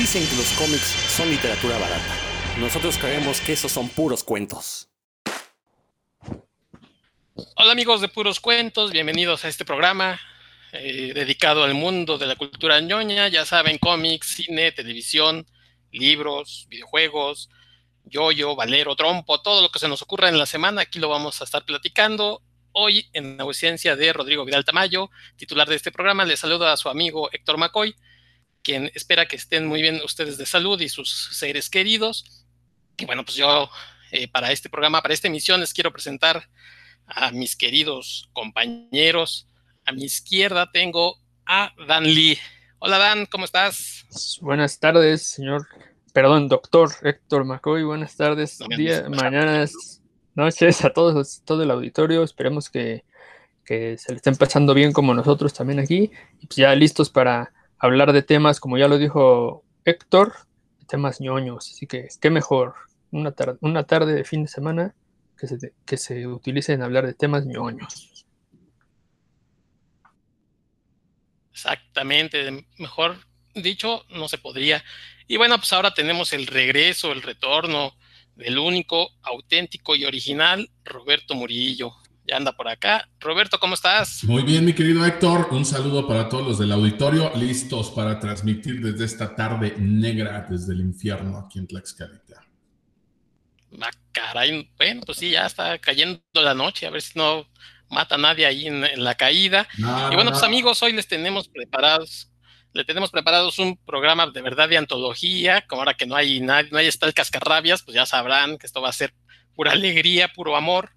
Dicen que los cómics son literatura barata. Nosotros creemos que esos son puros cuentos. Hola amigos de Puros Cuentos, bienvenidos a este programa eh, dedicado al mundo de la cultura ñoña. Ya saben, cómics, cine, televisión, libros, videojuegos, yoyo, valero, trompo, todo lo que se nos ocurra en la semana, aquí lo vamos a estar platicando. Hoy, en ausencia de Rodrigo Vidal Tamayo, titular de este programa, le saluda a su amigo Héctor McCoy quien espera que estén muy bien ustedes de salud y sus seres queridos. Y bueno, pues yo eh, para este programa, para esta emisión, les quiero presentar a mis queridos compañeros. A mi izquierda tengo a Dan Lee. Hola Dan, ¿cómo estás? Buenas tardes, señor, perdón, doctor Héctor McCoy. Buenas tardes, días, mañanas, noches a todos, todo el auditorio. Esperemos que, que se le estén pasando bien como nosotros también aquí. Y pues ya listos para hablar de temas, como ya lo dijo Héctor, temas ñoños. Así que, qué mejor, una, una tarde de fin de semana que se, que se utilice en hablar de temas ñoños. Exactamente, mejor dicho, no se podría. Y bueno, pues ahora tenemos el regreso, el retorno del único, auténtico y original Roberto Murillo ya anda por acá. Roberto, ¿cómo estás? Muy bien, mi querido Héctor. Un saludo para todos los del auditorio, listos para transmitir desde esta tarde negra, desde el infierno aquí en Tlaxcalita. Ah, caray, bueno, pues sí, ya está cayendo la noche, a ver si no mata a nadie ahí en, la caída. y bueno, pues amigos, hoy les tenemos preparados le tenemos preparados un programa de verdad de antología, como ahora que no hay nadie, no hay está el cascarrabias, pues ya sabrán que esto va a ser pura alegría, puro amor.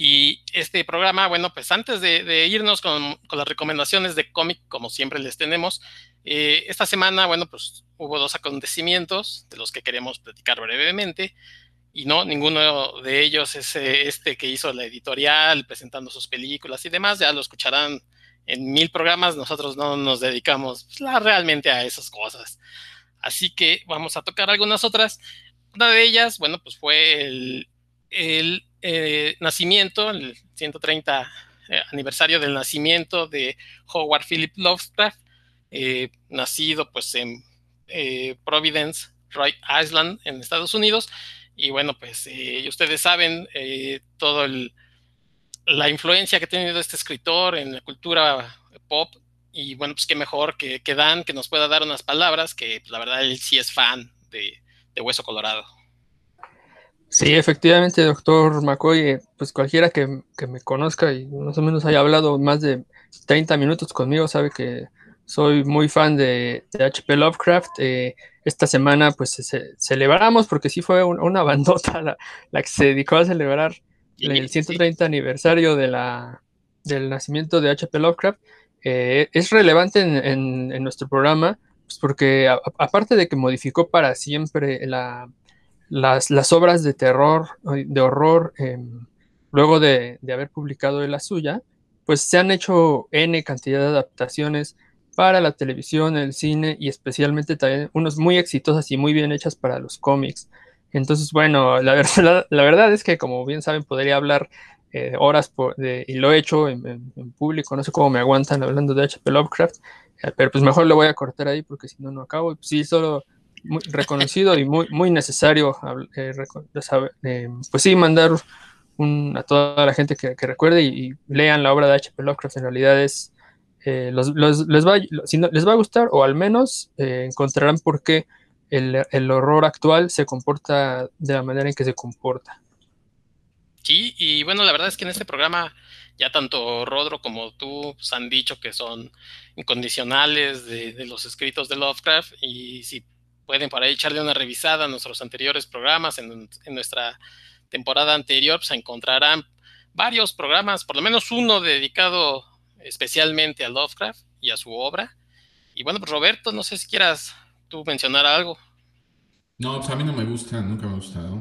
Y este programa, bueno, pues antes de, irnos con, las recomendaciones de cómic, como siempre les tenemos, eh, esta semana, bueno, pues hubo dos acontecimientos de los que queremos platicar brevemente. Y no, ninguno de ellos es eh, este que hizo la editorial presentando sus películas y demás. Ya lo escucharán en mil programas. Nosotros no nos dedicamos pues, realmente a esas cosas. Así que vamos a tocar algunas otras. Una de ellas, bueno, pues fue el eh, nacimiento, el 130 eh, aniversario del nacimiento de Howard Philip Lovecraft, eh, nacido pues en Providence, Rhode Island, en Estados Unidos. Y bueno, pues ustedes saben todo la influencia que ha tenido este escritor en la cultura pop. Y bueno, pues qué mejor que, que Dan, que nos pueda dar unas palabras, que pues, la verdad él sí es fan de Hueso Colorado. Sí, efectivamente, doctor McCoy, eh, pues cualquiera que, me conozca y más o menos haya hablado más de 30 minutos conmigo sabe que soy muy fan de, HP Lovecraft. Eh, esta semana pues celebramos, porque sí fue una bandota la, que se dedicó a celebrar el 130 aniversario de la, del nacimiento de HP Lovecraft. Eh, es relevante en, nuestro programa, pues porque aparte de que modificó para siempre la las, obras de terror, de horror, em, luego de, haber publicado la suya, pues se han hecho N cantidad de adaptaciones para la televisión, el cine y especialmente también unos muy exitosas y muy bien hechas para los cómics. Entonces, bueno, la verdad, la verdad es que como bien saben, podría hablar eh, horas y lo he hecho en, público, no sé cómo me aguantan hablando de HP Lovecraft, eh, pero pues mejor lo voy a cortar ahí porque si no, no acabo. Sí, solo muy reconocido y muy, muy necesario eh, eh, pues sí, mandar a toda la gente que, recuerde y, lean la obra de H.P. Lovecraft. En realidad es, eh, les, va, les va a gustar o al menos encontrarán por qué el, horror actual se comporta de la manera en que se comporta. Sí, y bueno, la verdad es que en este programa ya tanto Rodro como tú pues, han dicho que son incondicionales de, los escritos de Lovecraft y si pueden por ahí echarle una revisada a nuestros anteriores programas. En, nuestra temporada anterior pues, encontrarán varios programas, por lo menos uno dedicado especialmente a Lovecraft y a su obra. Y bueno, pues Roberto, no sé si quieras tú mencionar algo. No, pues a mí no me gusta, nunca me ha gustado.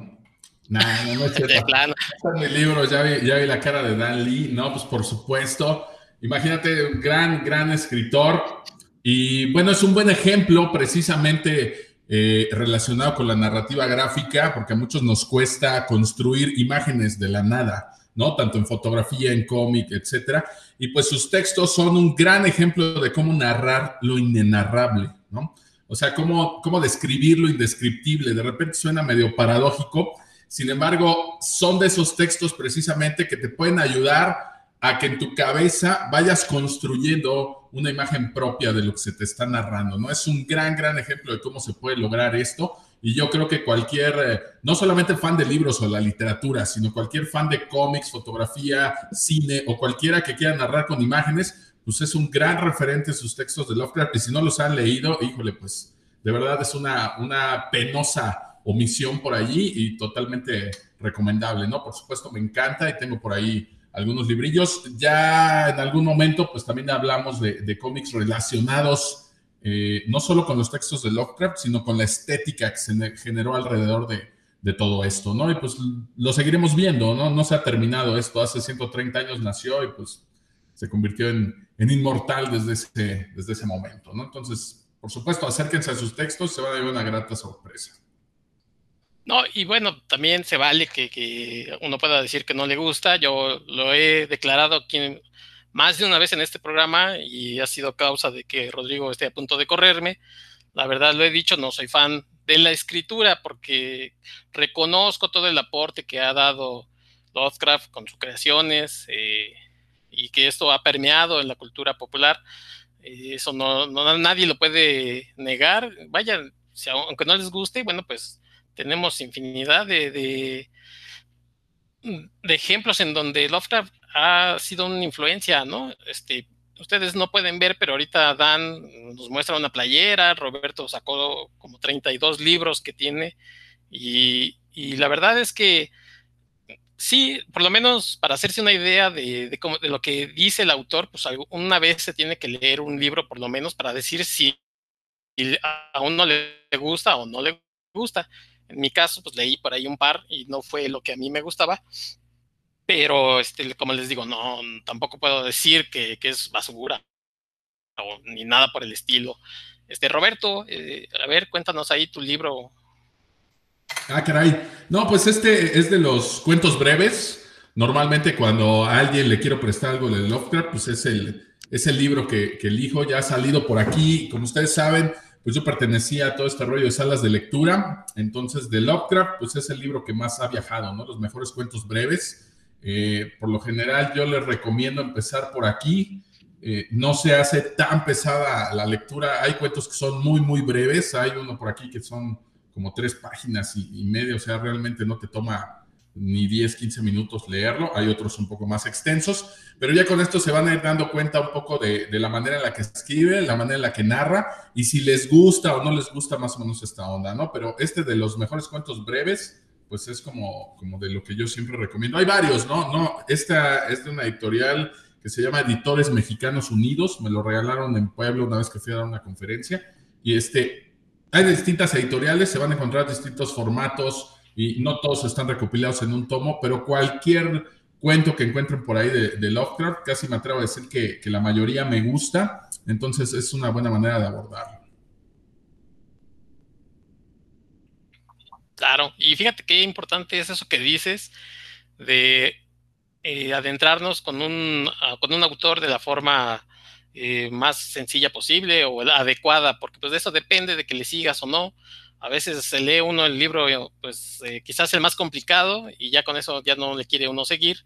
no, no es cierto. plano. en mi libro, ya vi, ya vi la cara de Dan Lee. No, pues por supuesto. Imagínate, un gran, gran escritor. Y bueno, es un buen ejemplo precisamente eh, relacionado con la narrativa gráfica, porque a muchos nos cuesta construir imágenes de la nada, ¿no? Tanto en fotografía, en cómic, etcétera. Y pues sus textos son un gran ejemplo de cómo narrar lo inenarrable, ¿no? O sea, ¿cómo, cómo describir lo indescriptible? De repente suena medio paradójico. Sin embargo, son de esos textos precisamente que te pueden ayudar a que en tu cabeza vayas construyendo una imagen propia de lo que se te está narrando, ¿no? Es un gran, gran ejemplo de cómo se puede lograr esto. Y yo creo que cualquier, eh, no solamente fan de libros o la literatura, sino cualquier fan de cómics, fotografía, cine o cualquiera que quiera narrar con imágenes, pues es un gran referente sus textos de Lovecraft. Y si no los han leído, híjole, pues de verdad es una, una penosa omisión por allí y totalmente recomendable, ¿no? Por supuesto, me encanta y tengo por ahí algunos librillos. Ya en algún momento, pues también hablamos de, cómics relacionados eh, no solo con los textos de Lovecraft, sino con la estética que se generó alrededor de, todo esto, ¿no? Y pues lo seguiremos viendo, ¿no? No se ha terminado esto. Hace 130 años nació y pues se convirtió en, inmortal desde ese, desde ese momento, ¿no? Entonces, por supuesto, acérquense a sus textos, se va a dar una grata sorpresa. No, y bueno, también se vale que, uno pueda decir que no le gusta. Yo lo he declarado aquí más de una vez en este programa y ha sido causa de que Rodrigo esté a punto de correrme. La verdad lo he dicho, no soy fan de la escritura porque reconozco todo el aporte que ha dado Lovecraft con sus creaciones eh, y que esto ha permeado en la cultura popular. Eh, eso no, nadie lo puede negar. Vaya, aunque no les guste, bueno, pues tenemos infinidad de, de, ejemplos en donde Lovecraft ha sido una influencia, ¿no? Este, ustedes no pueden ver, pero ahorita Dan nos muestra una playera, Roberto sacó como 32 libros que tiene y, la verdad es que sí, por lo menos para hacerse una idea de, de, de, lo que dice el autor, pues una vez se tiene que leer un libro por lo menos para decir si a uno le gusta o no le gusta. En mi caso, pues leí por ahí un par y no fue lo que a mí me gustaba. Pero, este, como les digo, no, tampoco puedo decir que, es basura o ni nada por el estilo. Este, Roberto, eh, a ver, cuéntanos ahí tu libro. Ah, caray. No, pues este es de los cuentos breves. Normalmente cuando a alguien le quiero prestar algo de Lovecraft, pues es el, es el libro que, que elijo. Ya ha salido por aquí. Como ustedes saben, pues yo pertenecía a todo este rollo de salas de lectura, entonces de Lovecraft, pues es el libro que más ha viajado, ¿no? Los mejores cuentos breves. Eh, por lo general yo les recomiendo empezar por aquí. Eh, no se hace tan pesada la lectura. Hay cuentos que son muy, muy breves. Hay uno por aquí que son como tres páginas y, y medio, o sea, realmente no te toma ni 10, 15 minutos leerlo, hay otros un poco más extensos, pero ya con esto se van a ir dando cuenta un poco de, la manera en la que escribe, la manera en la que narra y si les gusta o no les gusta más o menos esta onda, ¿no? Pero este de los mejores cuentos breves, pues es como, como de lo que yo siempre recomiendo. Hay varios, ¿no? No, esta es de una editorial que se llama Editores Mexicanos Unidos, me lo regalaron en Puebla una vez que fui a dar una conferencia y este, hay distintas editoriales, se van a encontrar distintos formatos, y no todos están recopilados en un tomo, pero cualquier cuento que encuentren por ahí de, Lovecraft, casi me atrevo a decir que, la mayoría me gusta, entonces es una buena manera de abordarlo. Claro, y fíjate qué importante es eso que dices de eh, adentrarnos con un, ah, con un autor de la forma eh, más sencilla posible o adecuada, porque pues de eso depende de que le sigas o no a veces se lee uno el libro, pues eh, quizás el más complicado y ya con eso ya no le quiere uno seguir.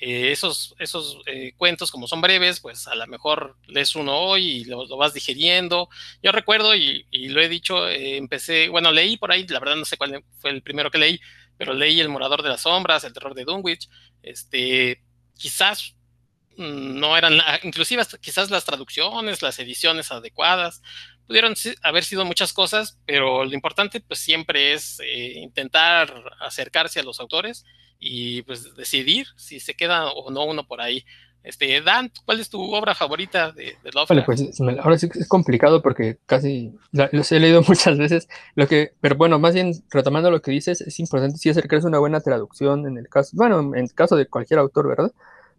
Eh, esos esos eh, cuentos, como son breves, pues a lo mejor lees uno hoy y lo, vas digeriendo. Yo recuerdo, y, lo he dicho, empecé, bueno, leí por ahí, la verdad no sé cuál fue el primero que leí, pero leí El Morador de las Sombras, El Terror de Dunwich. Este, quizás mm, no eran, inclusive quizás las traducciones, las ediciones adecuadas, pudieron haber sido muchas cosas, pero lo importante pues siempre es eh, intentar acercarse a los autores y pues decidir si se queda o no uno por ahí. Este, Dan, ¿cuál es tu obra favorita de, de Lovecraft? pues ahora sí es complicado porque casi los he leído muchas veces, lo que, pero bueno, más bien retomando lo que dices, es importante sí acercarse a una buena traducción en el caso, bueno, en el caso de cualquier autor, ¿verdad?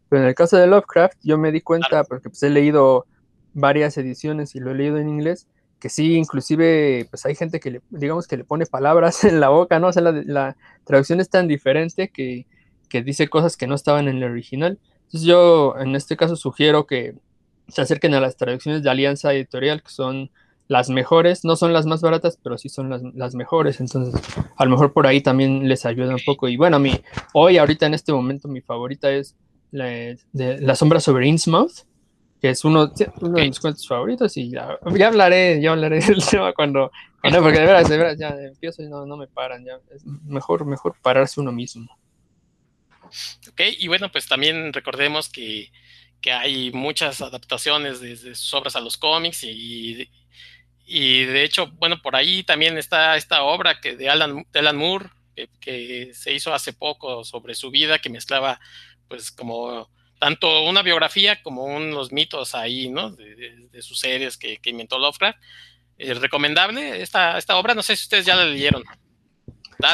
Pero en el caso de Lovecraft yo me di cuenta, porque pues he leído varias ediciones y lo he leído en inglés, que sí, inclusive, pues hay gente que le, digamos que le pone palabras en la boca, ¿no? O sea, la, traducción es tan diferente que, dice cosas que no estaban en el original. Entonces yo, en este caso, sugiero que se acerquen a las traducciones de Alianza Editorial, que son las mejores, no son las más baratas, pero sí son las, las, mejores, entonces a lo mejor por ahí también les ayuda un poco. Y bueno, mi, hoy, ahorita en este momento, mi favorita es la, la sombra sobre Innsmouth, que es uno, uno de mis cuentos favoritos y ya, ya, hablaré, ya hablaré del tema cuando, cuando, porque de veras, de veras, ya empiezo y no, no me paran, ya es mejor, mejor pararse uno mismo. Ok, y bueno, pues también recordemos que, que hay muchas adaptaciones de, de, sus obras a los cómics y, y de hecho, bueno, por ahí también está esta obra que de Alan, de Alan Moore, que, se hizo hace poco sobre su vida, que mezclaba pues como tanto una biografía como unos mitos ahí, ¿no? De, sus series que, inventó Lovecraft. Es recomendable esta, esta obra, no sé si ustedes ya la leyeron.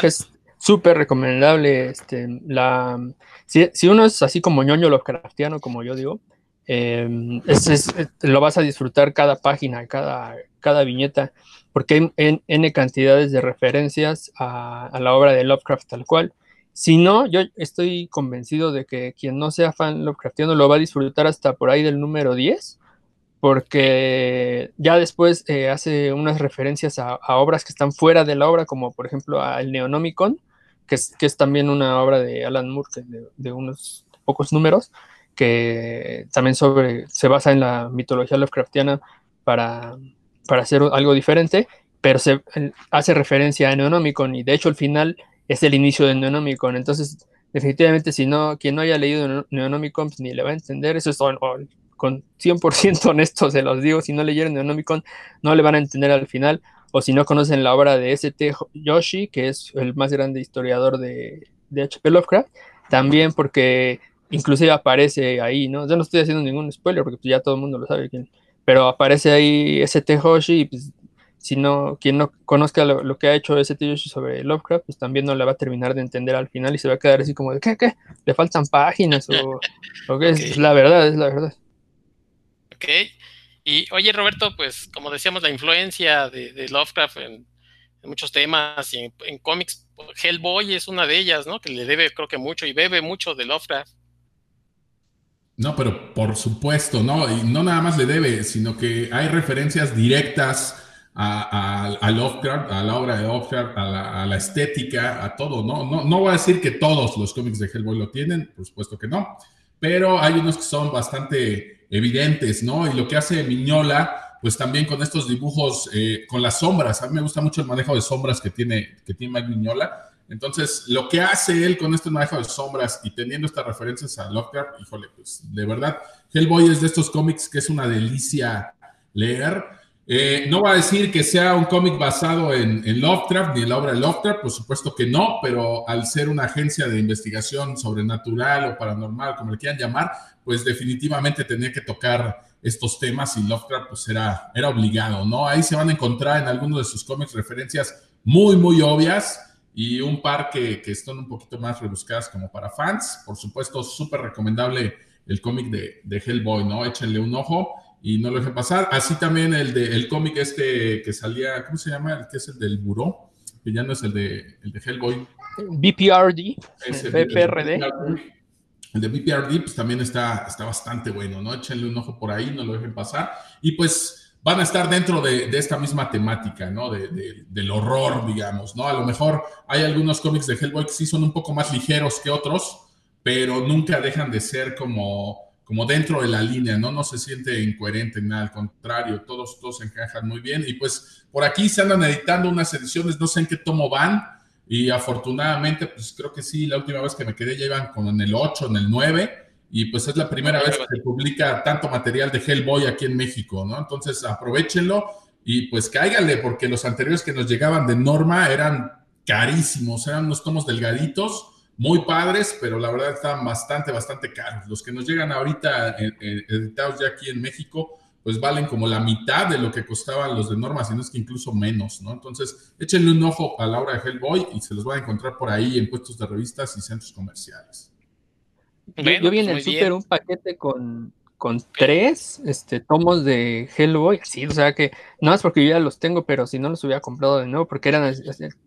Es súper recomendable. Este, la, si, si, uno es así como ñoño Lovecraftiano, como yo digo, eh, es, lo vas a disfrutar cada página, cada, cada viñeta, porque hay N cantidades de referencias a, la obra de Lovecraft tal cual. Si no, yo estoy convencido de que quien no sea fan Lovecraftiano lo va a disfrutar hasta por ahí del número 10, porque ya después eh, hace unas referencias a, obras que están fuera de la obra, como por ejemplo al Neonomicon, que es, también una obra de Alan Moore, de unos pocos números, que también sobre, se basa en la mitología Lovecraftiana para, para hacer algo diferente, pero se hace referencia a Neonomicon y de hecho el final es el inicio de Neonomicon. Entonces, definitivamente, si no, quien no haya leído Neonomicon pues, ni le va a entender, eso es con 100% honesto se los digo, si no leyeron Neonomicon no le van a entender al final, o si no conocen la obra de S.T. Yoshi, que es el más grande historiador de, de H.P. Lovecraft, también porque inclusive aparece ahí, ¿no? Yo no estoy haciendo ningún spoiler porque ya todo el mundo lo sabe pero aparece ahí ST Hoshi y pues si no, quien no conozca lo, que ha hecho ST Hoshi sobre Lovecraft, pues también no le va a terminar de entender al final y se va a quedar así como de, ¿qué, qué? ¿Le faltan páginas o, o qué? Es la verdad, es la verdad. Ok. Y oye, Roberto, pues como decíamos, la influencia de, Lovecraft en, muchos temas y en, en cómics, Hellboy es una de ellas, ¿no? Que le debe, creo que mucho y bebe mucho de Lovecraft. No, pero por supuesto, ¿no? Y no nada más le debe, sino que hay referencias directas a, Lovecraft, a la obra de Lovecraft, a la, estética, a todo, ¿no? ¿no? No voy a decir que todos los cómics de Hellboy lo tienen, por supuesto que no, pero hay unos que son bastante evidentes, ¿no? Y lo que hace Miñola, pues también con estos dibujos, eh, con las sombras, a mí me gusta mucho el manejo de sombras que tiene, que tiene Mike Miñola, entonces, lo que hace él con este manejo de sombras y teniendo estas referencias a Lovecraft, híjole, pues de verdad, Hellboy es de estos cómics que es una delicia leer. Eh, no va a decir que sea un cómic basado en, Lovecraft ni en la obra de Lovecraft, por supuesto que no, pero al ser una agencia de investigación sobrenatural o paranormal, como le quieran llamar, pues definitivamente tenía que tocar estos temas y Lovecraft pues era, era obligado, ¿no? Ahí se van a encontrar en algunos de sus cómics referencias muy, muy obvias y un par que, que están un poquito más rebuscadas como para fans. Por supuesto, súper recomendable el cómic de, de, Hellboy, ¿no? Échenle un ojo y no lo dejen pasar. Así también el, de, el cómic este que salía, ¿cómo se llama? El que es el del buró, que ya no es el de, el de Hellboy. BPRD, BPRD. El de BPRD, pues también está, está bastante bueno, ¿no? Échenle un ojo por ahí, no lo dejen pasar. Y pues van a estar dentro de, esta misma temática, ¿no? De, del horror, digamos, ¿no? A lo mejor hay algunos cómics de Hellboy que sí son un poco más ligeros que otros, pero nunca dejan de ser como, como dentro de la línea, ¿no? No se siente incoherente, nada, al contrario, todos, todos encajan muy bien. Y pues por aquí se andan editando unas ediciones, no sé en qué tomo van, y afortunadamente, pues creo que sí, la última vez que me quedé ya iban con en el 8, en el 9, y pues es la primera vez que se publica tanto material de Hellboy aquí en México, ¿no? Entonces aprovechenlo y pues cáiganle, porque los anteriores que nos llegaban de Norma eran carísimos, eran unos tomos delgaditos, muy padres, pero la verdad estaban bastante, bastante caros. Los que nos llegan ahorita eh, eh, editados ya aquí en México, pues valen como la mitad de lo que costaban los de Norma, si no es que incluso menos, ¿no? Entonces, échenle un ojo a la obra de Hellboy y se los van a encontrar por ahí en puestos de revistas y centros comerciales yo, vi en pues, el súper un paquete con, con tres este, tomos de Hellboy, así, o sea que, no más porque yo ya los tengo, pero si no los hubiera comprado de nuevo, porque eran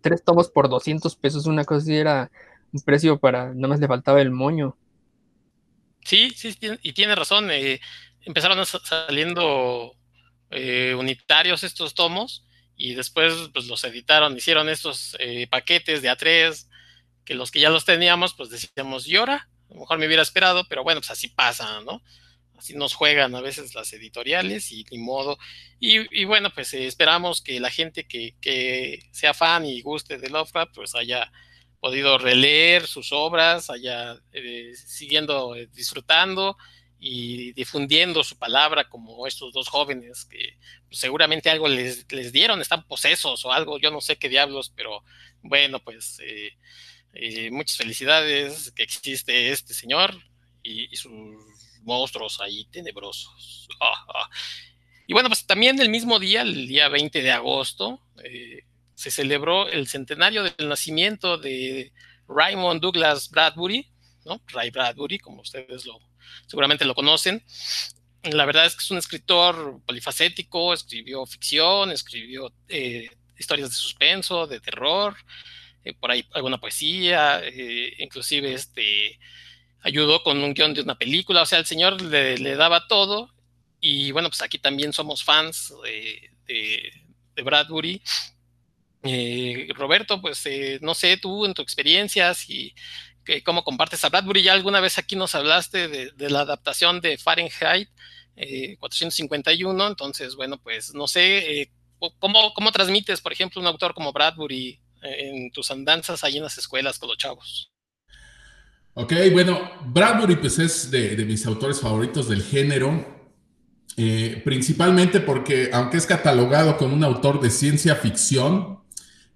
tres tomos por 200 pesos, una cosa así era un precio para, nada más le faltaba el moño. Sí, sí, y tiene razón, eh, empezaron saliendo eh, unitarios estos tomos y después pues los editaron, hicieron estos eh, paquetes de A3 que los que ya los teníamos pues decíamos llora, a lo mejor me hubiera esperado, pero bueno, pues así pasa, ¿no? Así nos juegan a veces las editoriales y ni modo. Y, bueno, pues esperamos que la gente que, que, sea fan y guste de Lovecraft pues haya podido releer sus obras, haya eh, siguiendo disfrutando y difundiendo su palabra como estos dos jóvenes que pues, seguramente algo les, les, dieron, están posesos o algo, yo no sé qué diablos, pero bueno, pues eh, eh, muchas felicidades que existe este señor y, sus monstruos ahí tenebrosos. Ah, ah. Y bueno, pues también el mismo día, el día 20 de agosto, eh, se celebró el centenario del nacimiento de Raymond Douglas Bradbury, ¿no? Ray Bradbury, como ustedes lo, seguramente lo conocen. La verdad es que es un escritor polifacético, escribió ficción, escribió eh, historias de suspenso, de terror, eh, por ahí alguna poesía, eh, inclusive este, ayudó con un guion de una película, o sea, el señor le, daba todo. Y bueno, pues aquí también somos fans de, de, Bradbury. Roberto, pues no sé, tú en tu experiencia, si cómo compartes a Bradbury. Ya alguna vez aquí nos hablaste de, la adaptación de Fahrenheit 451, eh, entonces, bueno, pues no sé, eh, ¿cómo, ¿cómo, transmites, por ejemplo, un autor como Bradbury eh, en tus andanzas ahí en las escuelas con los chavos? Ok, bueno, Bradbury pues es de, de mis autores favoritos del género, principalmente porque aunque es catalogado como un autor de ciencia ficción,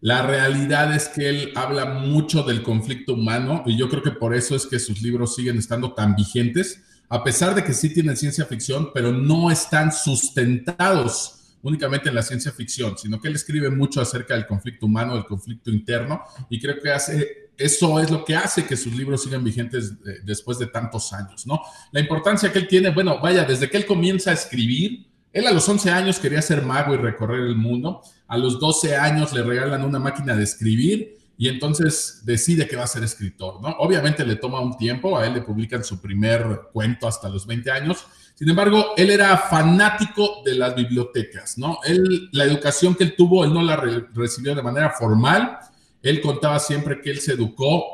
la realidad es que él habla mucho del conflicto humano y yo creo que por eso es que sus libros siguen estando tan vigentes, a pesar de que sí tienen ciencia ficción, pero no están sustentados únicamente en la ciencia ficción, sino que él escribe mucho acerca del conflicto humano, del conflicto interno, y creo que hace, eso es lo que hace que sus libros sigan vigentes eh, después de tantos años, ¿no? La importancia que él tiene, bueno, vaya, desde que él comienza a escribir, él a los 11 años quería ser mago y recorrer el mundo. A los 12 años le regalan una máquina de escribir y entonces decide que va a ser escritor, ¿no? Obviamente le toma un tiempo, a él le publican su primer cuento hasta los 20 años. Sin embargo, él era fanático de las bibliotecas, ¿no? Él, la educación que él tuvo, él no la recibió de manera formal. Él contaba siempre que él se educó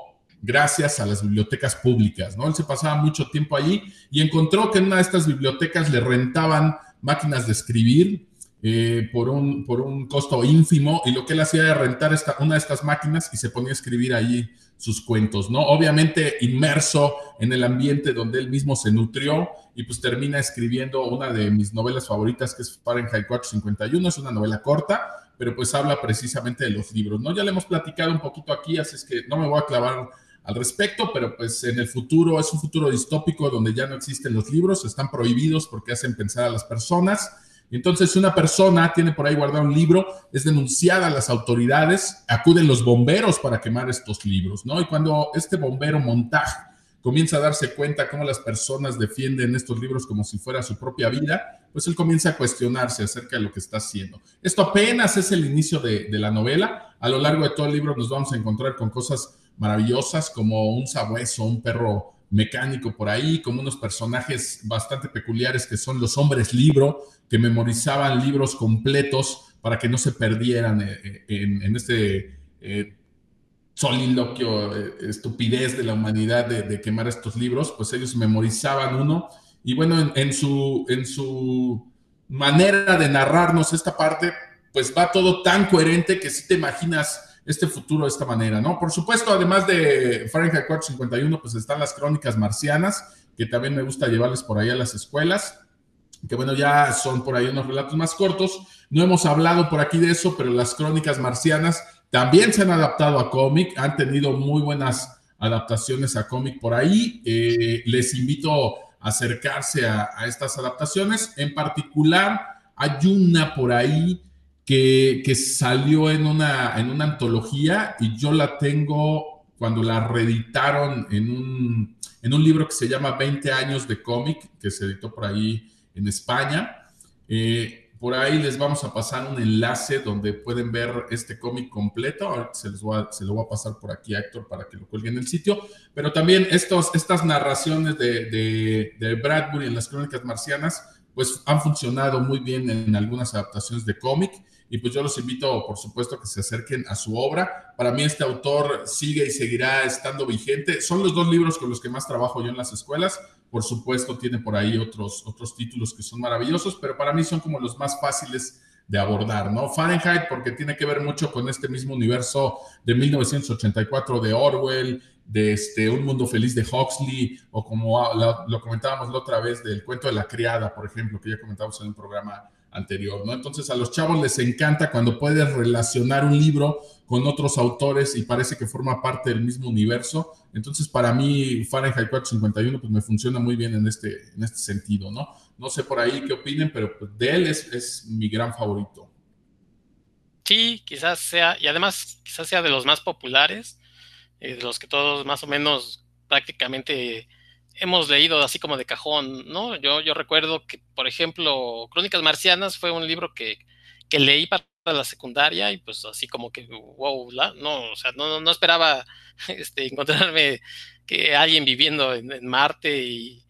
gracias a las bibliotecas públicas, ¿no? Él se pasaba mucho tiempo allí y encontró que en una de estas bibliotecas le rentaban máquinas de escribir eh, por, un, por un costo ínfimo y lo que él hacía era rentar esta, una de estas máquinas y se ponía a escribir allí sus cuentos, ¿no? Obviamente inmerso en el ambiente donde él mismo se nutrió y pues termina escribiendo una de mis novelas favoritas que es Fahrenheit 451, es una novela corta, pero pues habla precisamente de los libros, ¿no? Ya le hemos platicado un poquito aquí, así es que no me voy a clavar al respecto, pero pues en el futuro es un futuro distópico donde ya no existen los libros, están prohibidos porque hacen pensar a las personas. Entonces, una persona tiene por ahí guardado un libro, es denunciada a las autoridades, acuden los bomberos para quemar estos libros, ¿no? Y cuando este bombero montaje comienza a darse cuenta cómo las personas defienden estos libros como si fuera su propia vida, pues él comienza a cuestionarse acerca de lo que está haciendo. Esto apenas es el inicio de la novela. A lo largo de todo el libro nos vamos a encontrar con cosas maravillosas como un sabueso, un perro mecánico por ahí, como unos personajes bastante peculiares que son los hombres libro, que memorizaban libros completos para que no se perdieran eh, eh, en, este eh, soliloquio, estupidez de la humanidad de, quemar estos libros, pues ellos memorizaban uno. Y bueno, en, su, en su manera de narrarnos esta parte, pues va todo tan coherente que si te imaginas este futuro de esta manera, ¿no? Por supuesto, además de Fahrenheit 451, pues están las crónicas marcianas, que también me gusta llevarles por ahí a las escuelas, que bueno, ya son por ahí unos relatos más cortos. No hemos hablado por aquí de eso, pero las crónicas marcianas también se han adaptado a cómic, han tenido muy buenas adaptaciones a cómic por ahí. Eh, les invito a acercarse a, a estas adaptaciones. En particular, hay una por ahí que, salió en una, en una antología y yo la tengo cuando la reeditaron en un, en un libro que se llama 20 años de cómic, que se editó por ahí en España. Eh, por ahí les vamos a pasar un enlace donde pueden ver este cómic completo. Se, les se lo voy a pasar por aquí a Héctor para que lo cuelgue en el sitio. Pero también estos, estas narraciones de, de, de Bradbury en las crónicas marcianas pues han funcionado muy bien en algunas adaptaciones de cómic y pues yo los invito, por supuesto, que se acerquen a su obra. Para mí este autor sigue y seguirá estando vigente. Son los dos libros con los que más trabajo yo en las escuelas. Por supuesto, tiene por ahí otros, otros títulos que son maravillosos, pero para mí son como los más fáciles de abordar, ¿no? Fahrenheit porque tiene que ver mucho con este mismo universo de 1984 de Orwell, de este, Un Mundo Feliz de Huxley, o como lo, comentábamos la otra vez del cuento de la criada, por ejemplo, que ya comentamos en un programa anterior, ¿no? Entonces a los chavos les encanta cuando puedes relacionar un libro con otros autores y parece que forma parte del mismo universo. Entonces para mí Fahrenheit 451 pues me funciona muy bien en este, en este sentido, ¿no? No sé por ahí qué opinen, pero pues, de él es, es mi gran favorito. Sí, quizás sea, y además quizás sea de los más populares, eh, de los que todos más o menos prácticamente hemos leído así como de cajón, ¿no? Yo, yo recuerdo que, por ejemplo, Crónicas Marcianas fue un libro que, que leí para la secundaria y pues así como que, wow, no, o sea, no, no esperaba este, encontrarme que alguien viviendo en, Marte y,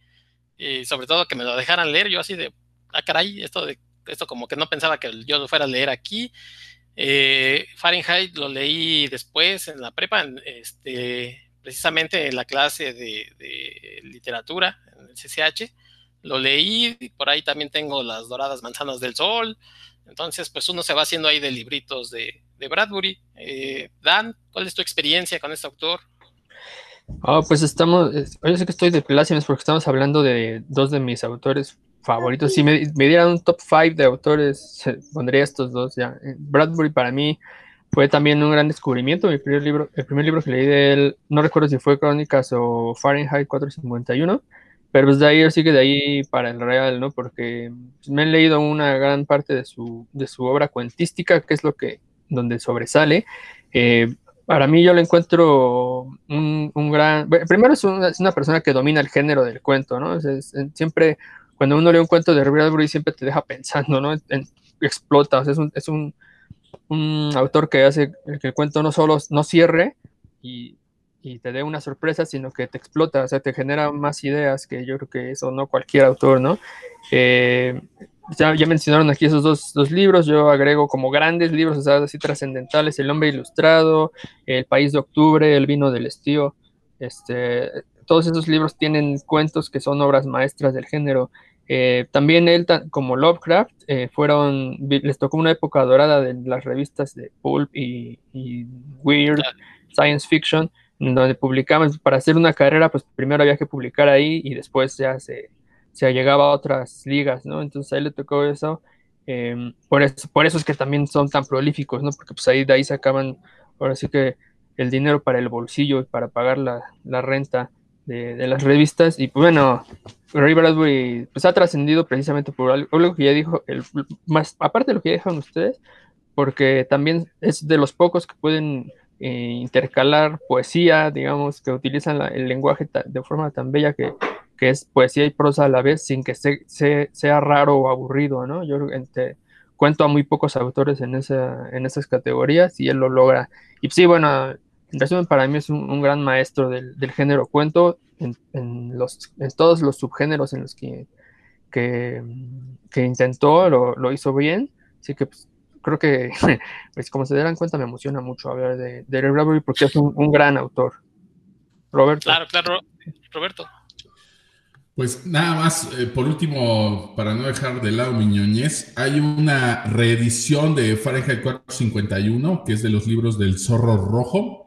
sobre todo que me lo dejaran leer, yo así de, ah, caray, esto, de, esto como que no pensaba que yo lo fuera a leer aquí. Eh, Fahrenheit lo leí después en la prepa, este, precisamente en la clase de, literatura, en el CCH, lo leí, y por ahí también tengo las doradas manzanas del sol, entonces pues uno se va haciendo ahí de libritos de, Bradbury. Eh, Dan, ¿cuál es tu experiencia con este autor? Oh, pues estamos, yo sé que estoy de plácemes porque estamos hablando de dos de mis autores favoritos. Si me, me dieran un top 5 de autores, pondría estos dos ya. Eh, Bradbury para mí fue también un gran descubrimiento. Mi primer libro, el primer libro que leí de él, no recuerdo si fue Crónicas o Fahrenheit 451, pero pues de ahí sigue de ahí para el real, ¿no? Porque me he leído una gran parte de su, de su obra cuentística, que es lo que, donde sobresale. Eh, para mí yo lo encuentro un, un gran... primero es una, persona que domina el género del cuento, ¿no? siempre, cuando uno lee un cuento de Bradbury, siempre te deja pensando, ¿no? explota, o sea, es un, es un un autor que hace que el cuento no solo no cierre y, te dé una sorpresa, sino que te explota, o sea, te genera más ideas que yo creo que eso no cualquier autor, ¿no? Eh, ya, mencionaron aquí esos dos, dos, libros, yo agrego como grandes libros, o sea, así trascendentales, El hombre ilustrado, El país de octubre, El vino del estío, este, todos esos libros tienen cuentos que son obras maestras del género. Eh, también él, como Lovecraft, eh, fueron, les tocó una época dorada de las revistas de Pulp y, Weird, Science Fiction, donde publicaban, para hacer una carrera, pues primero había que publicar ahí y después ya se, se llegaba a otras ligas, ¿no? Entonces a él le tocó eso. Em, por, eso por eso es que también son tan prolíficos, ¿no? Porque pues ahí de ahí sacaban, ahora sí que el dinero para el bolsillo y para pagar la, la renta de, las revistas. Y bueno, Ray Bradbury pues, ha trascendido precisamente por algo, que ya dijo, el, más aparte de lo que ya dijeron ustedes, porque también es de los pocos que pueden eh, intercalar poesía, digamos, que utilizan el lenguaje de forma tan bella que, que, es poesía y prosa a la vez, sin que se, sea raro o aburrido, ¿no? Yo cuento a muy pocos autores en, esa, en esas categorías y él lo logra. Y sí, bueno, en resumen, para mí es un, gran maestro del, género cuento en, los, en todos los subgéneros en los que, que, intentó, lo, hizo bien. Así que pues, creo que, pues, como se darán cuenta, me emociona mucho hablar de, de Bradbury porque es un, gran autor. Roberto. Claro, claro, Roberto. Pues nada más, eh, por último, para no dejar de lado mi ñoñez, hay una reedición de Fahrenheit 451, que es de los libros del Zorro Rojo.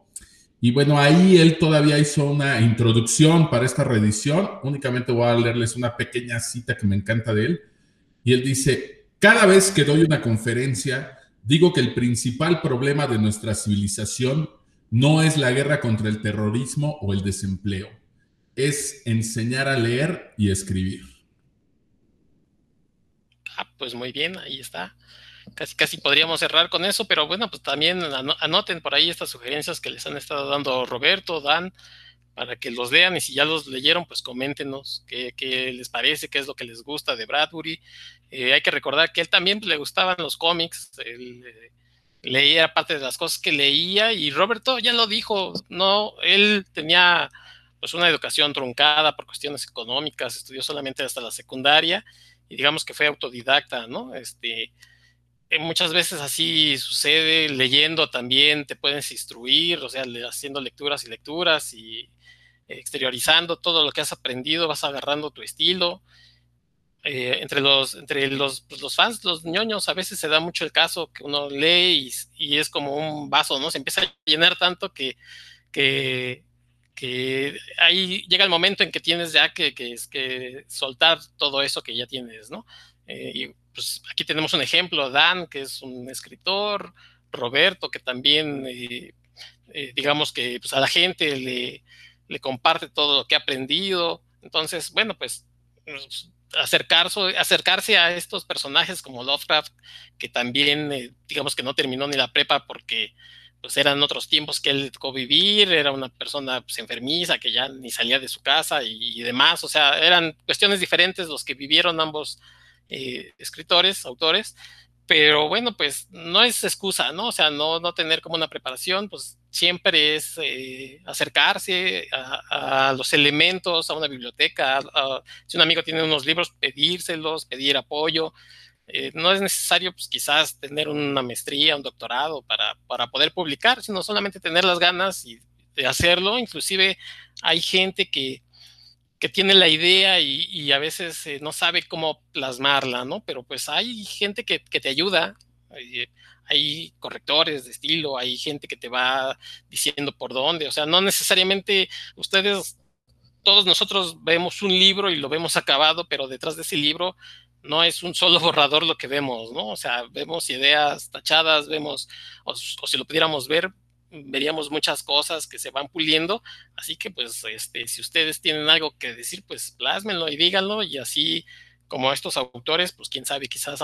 Y bueno, ahí él todavía hizo una introducción para esta reedición. Únicamente voy a leerles una pequeña cita que me encanta de él. Y él dice, cada vez que doy una conferencia, digo que el principal problema de nuestra civilización no es la guerra contra el terrorismo o el desempleo, es enseñar a leer y escribir. Ah, pues muy bien, ahí está casi, casi podríamos cerrar con eso, pero bueno, pues también anoten por ahí estas sugerencias que les han estado dando Roberto, Dan, para que los lean y si ya los leyeron, pues coméntenos qué, qué les parece, qué es lo que les gusta de Bradbury. Eh, hay que recordar que él también le gustaban los cómics, él eh, leía parte de las cosas que leía y Roberto ya lo dijo, no, él tenía pues una educación truncada por cuestiones económicas, estudió solamente hasta la secundaria digamos que fue autodidacta, ¿no? Este, muchas veces así sucede, leyendo también te puedes instruir, o sea, haciendo lecturas y lecturas y exteriorizando todo lo que has aprendido, vas agarrando tu estilo. Eh, entre los, entre los, pues, los, fans, los ñoños, a veces se da mucho el caso que uno lee y, es como un vaso, ¿no? Se empieza a llenar tanto que, que, ahí llega el momento en que tienes ya que, que soltar todo eso que ya tienes, ¿no? Eh, pues aquí tenemos un ejemplo, Dan, que es un escritor, Roberto, que también, eh, digamos que pues, a la gente le, le comparte todo lo que ha aprendido. Entonces, bueno, pues acercarse, acercarse a estos personajes como Lovecraft, que también, eh, digamos que no terminó ni la prepa porque pues eran otros tiempos que él tocó vivir, era una persona pues, enfermiza que ya ni salía de su casa y, demás, o sea, eran cuestiones diferentes los que vivieron ambos eh, escritores, autores, pero bueno, pues no es excusa, ¿no? O sea, no, no tener como una preparación, pues siempre es eh, acercarse a, los elementos, a una biblioteca. si un amigo tiene unos libros, pedírselos, pedir apoyo. Eh, no es necesario, pues quizás tener una maestría, un doctorado para, para poder publicar, sino solamente tener las ganas y de hacerlo. Inclusive hay gente que, que tiene la idea y, a veces eh, no sabe cómo plasmarla, ¿no? Pero pues hay gente que, te ayuda, eh, hay correctores de estilo, hay gente que te va diciendo por dónde, o sea, no necesariamente ustedes, todos nosotros vemos un libro y lo vemos acabado, pero detrás de ese libro no es un solo borrador lo que vemos, ¿no? O sea, vemos ideas tachadas, vemos, o si lo pudiéramos ver, veríamos muchas cosas que se van puliendo, así que pues este, si ustedes tienen algo que decir, pues plásmenlo y díganlo y así como estos autores, pues quién sabe, quizás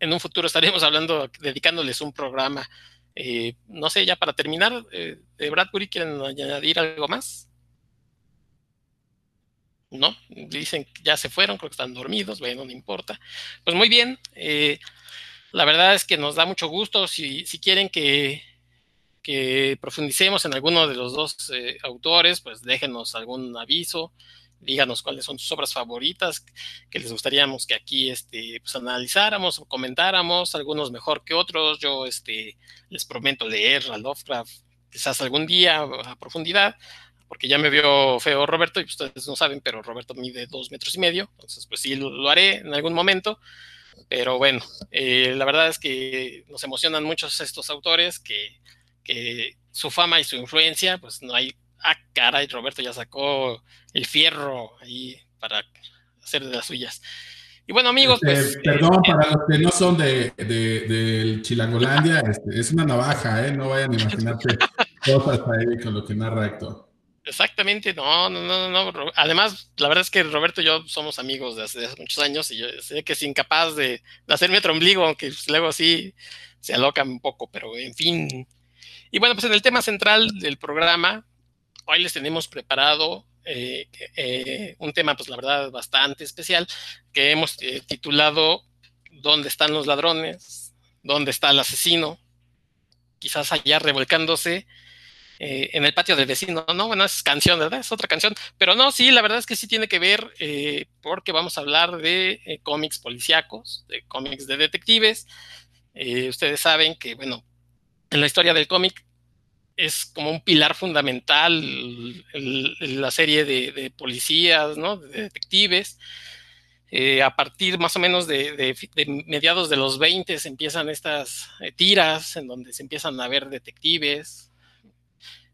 en un futuro estaremos hablando, dedicándoles un programa. Eh, no sé, ya para terminar, eh, de Bradbury, ¿quieren añadir algo más? ¿No? Dicen que ya se fueron, creo que están dormidos, bueno, no importa. Pues muy bien, eh, la verdad es que nos da mucho gusto, si, si quieren que que profundicemos en alguno de los dos eh, autores, pues déjenos algún aviso, díganos cuáles son sus obras favoritas que les gustaríamos que aquí este, pues, analizáramos o comentáramos, algunos mejor que otros. Yo este, les prometo leer a Lovecraft quizás algún día a profundidad, porque ya me vio feo Roberto y ustedes no saben, pero Roberto mide dos metros y medio, entonces pues sí lo, haré en algún momento. Pero bueno, eh, la verdad es que nos emocionan muchos estos autores que que su fama y su influencia, pues no hay, ah, caray, Roberto ya sacó el fierro ahí para hacer de las suyas. Y bueno, amigos, este, pues... Perdón, eh, para los que no son de, de, Chilangolandia, este, es una navaja, ¿eh? No vayan a imaginarte cosas ahí con lo que narra Héctor. Exactamente, no, no, no, no. Además, la verdad es que Roberto y yo somos amigos de hace, muchos años y yo sé que es incapaz de, hacerme otro ombligo, aunque luego sí se aloca un poco, pero en fin, y bueno, pues en el tema central del programa, hoy les tenemos preparado eh, eh, un tema, pues la verdad, bastante especial, que hemos eh, titulado ¿Dónde están los ladrones? ¿Dónde está el asesino? Quizás allá revolcándose en el patio del vecino, ¿no? Bueno, es canción, ¿verdad? Es otra canción. Pero no, sí, la verdad es que sí tiene que ver porque vamos a hablar de cómics policíacos, de cómics de detectives. ustedes saben que, bueno, en la historia del cómic es como un pilar fundamental la serie de, policías, ¿no? de detectives. Eh, a partir más o menos de, mediados de los 20 se empiezan estas eh, tiras en donde se empiezan a ver detectives.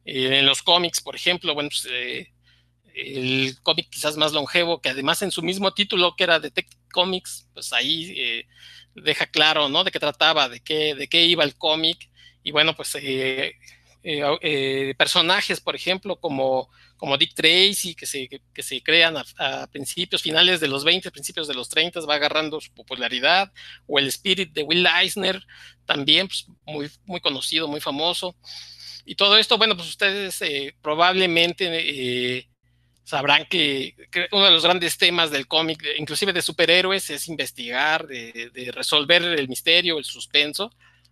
Eh, en los cómics, por ejemplo, bueno, pues, el cómic quizás más longevo, que además en su mismo título, que era Detective Comics, pues ahí deja claro, ¿no? De qué trataba, de qué, de qué iba el cómic y bueno, pues eh, eh, eh, personajes, por ejemplo, como, como Dick Tracy, que se, que, se crean a, principios, finales de los 20, principios de los 30, va agarrando su popularidad, o el Spirit de Will Eisner, también pues, muy, muy conocido, muy famoso. Y todo esto, bueno, pues ustedes probablemente sabrán que, uno de los grandes temas del cómic, inclusive de superhéroes, es investigar, de resolver el misterio, el suspenso.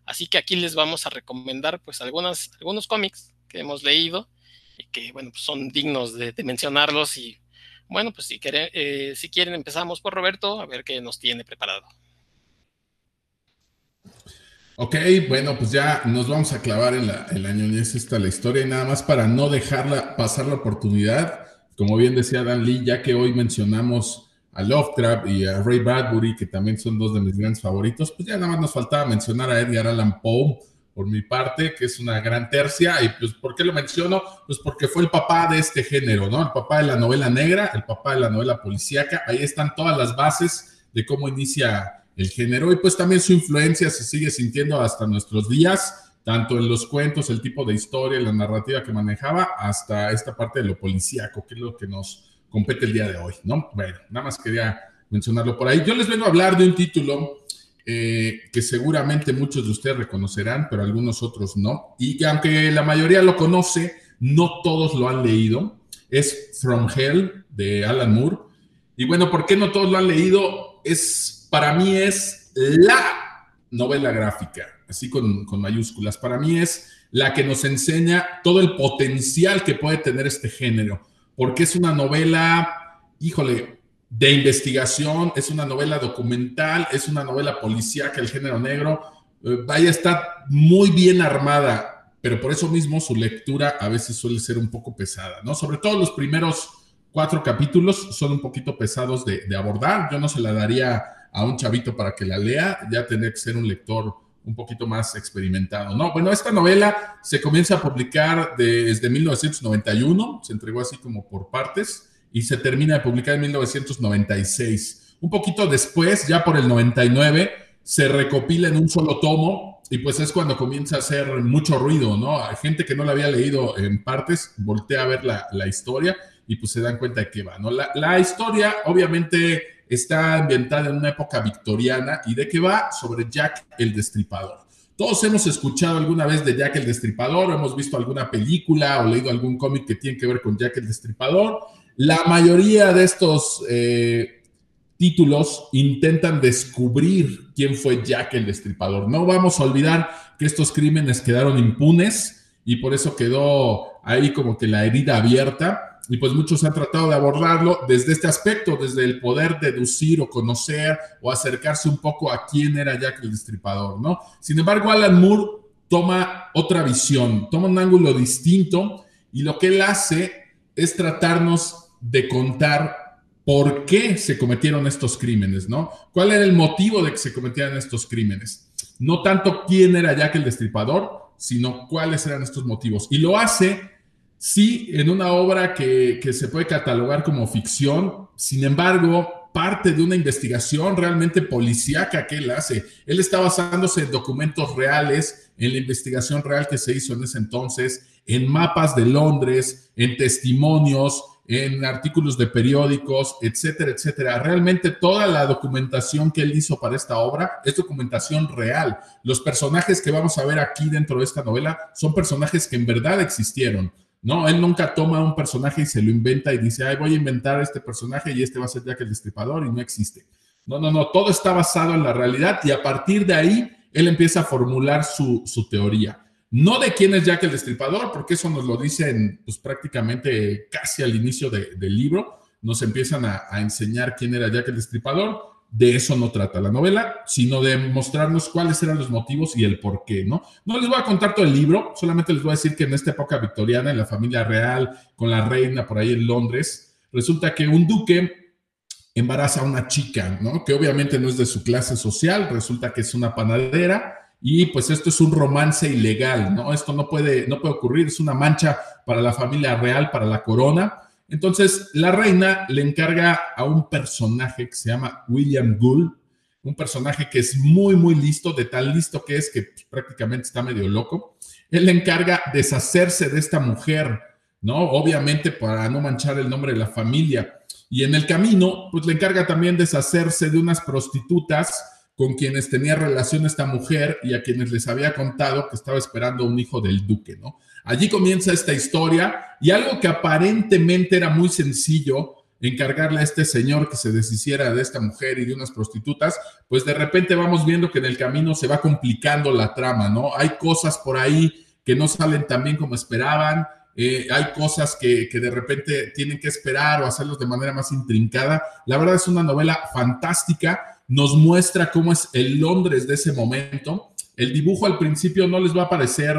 Así que aquí les vamos a recomendar pues algunas, algunos cómics que hemos leído y que bueno, pues, son dignos de, mencionarlos y Bueno, pues si quieren, eh, si quieren empezamos por Roberto, a ver qué nos tiene preparado. Ok, bueno, pues ya nos vamos a clavar en la, en la ñoñez esta la historia y nada más para no dejarla pasar la oportunidad, como bien decía Dan Lee, ya que hoy mencionamos a Lovecraft y a Ray Bradbury, que también son dos de mis grandes favoritos, pues ya nada más nos faltaba mencionar a Edgar Allan Poe, por mi parte, que es una gran tercia. Y pues, ¿por qué lo menciono? Pues porque fue el papá de este género, ¿no? El papá de la novela negra, el papá de la novela policíaca. Ahí están todas las bases de cómo inicia el género y pues también su influencia se sigue sintiendo hasta nuestros días, tanto en los cuentos, el tipo de historia, la narrativa que manejaba, hasta esta parte de lo policíaco, que es lo que nos compete el día de hoy, ¿no? Bueno, nada más quería mencionarlo por ahí. Yo les vengo a hablar de un título eh, que seguramente muchos de ustedes reconocerán, pero algunos otros no, y que aunque la mayoría lo conoce, no todos lo han leído. Es From Hell de Alan Moore. Y bueno, ¿por qué no todos lo han leído? Es para mí es la novela gráfica, así con, mayúsculas. Para mí es la que nos enseña todo el potencial que puede tener este género, porque es una novela, híjole, de investigación, es una novela documental, es una novela policíaca, el género negro, eh, vaya, está muy bien armada, pero por eso mismo su lectura a veces suele ser un poco pesada, ¿no? Sobre todo los primeros cuatro capítulos son un poquito pesados de, de abordar, yo no se la daría a un chavito para que la lea, ya tiene que ser un lector un poquito más experimentado, ¿no? Bueno, esta novela se comienza a publicar desde 1991, se entregó así como por partes, y se termina de publicar en 1996. Un poquito después, ya por el 99, se recopila en un solo tomo y pues es cuando comienza a hacer mucho ruido, ¿no? Gente que no la había leído en partes, voltea a ver la, la historia y pues se dan cuenta de qué va, ¿no? La, la historia, obviamente está ambientada en una época victoriana y de qué va sobre Jack el Destripador. Todos hemos escuchado alguna vez de Jack el Destripador, o hemos visto alguna película o leído algún cómic que tiene que ver con Jack el Destripador. La mayoría de estos eh, títulos intentan descubrir quién fue Jack el Destripador. No vamos a olvidar que estos crímenes quedaron impunes y por eso quedó ahí como que la herida abierta y pues muchos han tratado de abordarlo desde este aspecto, desde el poder deducir o conocer o acercarse un poco a quién era Jack el Destripador, ¿no? Sin embargo, Alan Moore toma otra visión, toma un ángulo distinto y lo que él hace es tratarnos de contar por qué se cometieron estos crímenes, ¿no? ¿Cuál era el motivo de que se cometieran estos crímenes? No tanto quién era Jack el Destripador, sino cuáles eran estos motivos. Y lo hace Sí, en una obra que, se puede catalogar como ficción, sin embargo, parte de una investigación realmente policíaca que él hace. Él está basándose en documentos reales, en la investigación real que se hizo en ese entonces, en mapas de Londres, en testimonios, en artículos de periódicos, etcétera, etcétera. Realmente toda la documentación que él hizo para esta obra es documentación real. Los personajes que vamos a ver aquí dentro de esta novela son personajes que en verdad existieron no, él nunca toma un personaje y se lo inventa y dice, ay, voy a inventar este personaje y este va a ser Jack el Destripador y no existe. No, no, no, todo está basado en la realidad y a partir de ahí él empieza a formular su, teoría. No de quién es Jack el Destripador, porque eso nos lo dicen pues, prácticamente casi al inicio del libro. Nos empiezan a, a enseñar quién era Jack el Destripador, de eso no trata la novela, sino de mostrarnos cuáles eran los motivos y el por qué, ¿no? No les voy a contar todo el libro, solamente les voy a decir que en esta época victoriana, en la familia real, con la reina por ahí en Londres, resulta que un duque embaraza a una chica, ¿no? Que obviamente no es de su clase social, resulta que es una panadera y pues esto es un romance ilegal, ¿no? Esto no puede, no puede ocurrir, es una mancha para la familia real, para la corona entonces, la reina le encarga a un personaje que se llama William Gould, un personaje que es muy, muy listo, de tal listo que es que prácticamente está medio loco. Él le encarga deshacerse de esta mujer, ¿no? Obviamente para no manchar el nombre de la familia. Y en el camino, pues le encarga también deshacerse de unas prostitutas con quienes tenía relación esta mujer y a quienes les había contado que estaba esperando un hijo del duque, ¿no? Allí comienza esta historia y algo que aparentemente era muy sencillo, encargarle a este señor que se deshiciera de esta mujer y de unas prostitutas, pues de repente vamos viendo que en el camino se va complicando la trama, ¿no? Hay cosas por ahí que no salen tan bien como esperaban, eh, hay cosas que, que, de repente tienen que esperar o hacerlos de manera más intrincada. La verdad es una novela fantástica, nos muestra cómo es el Londres de ese momento. El dibujo al principio no les va a parecer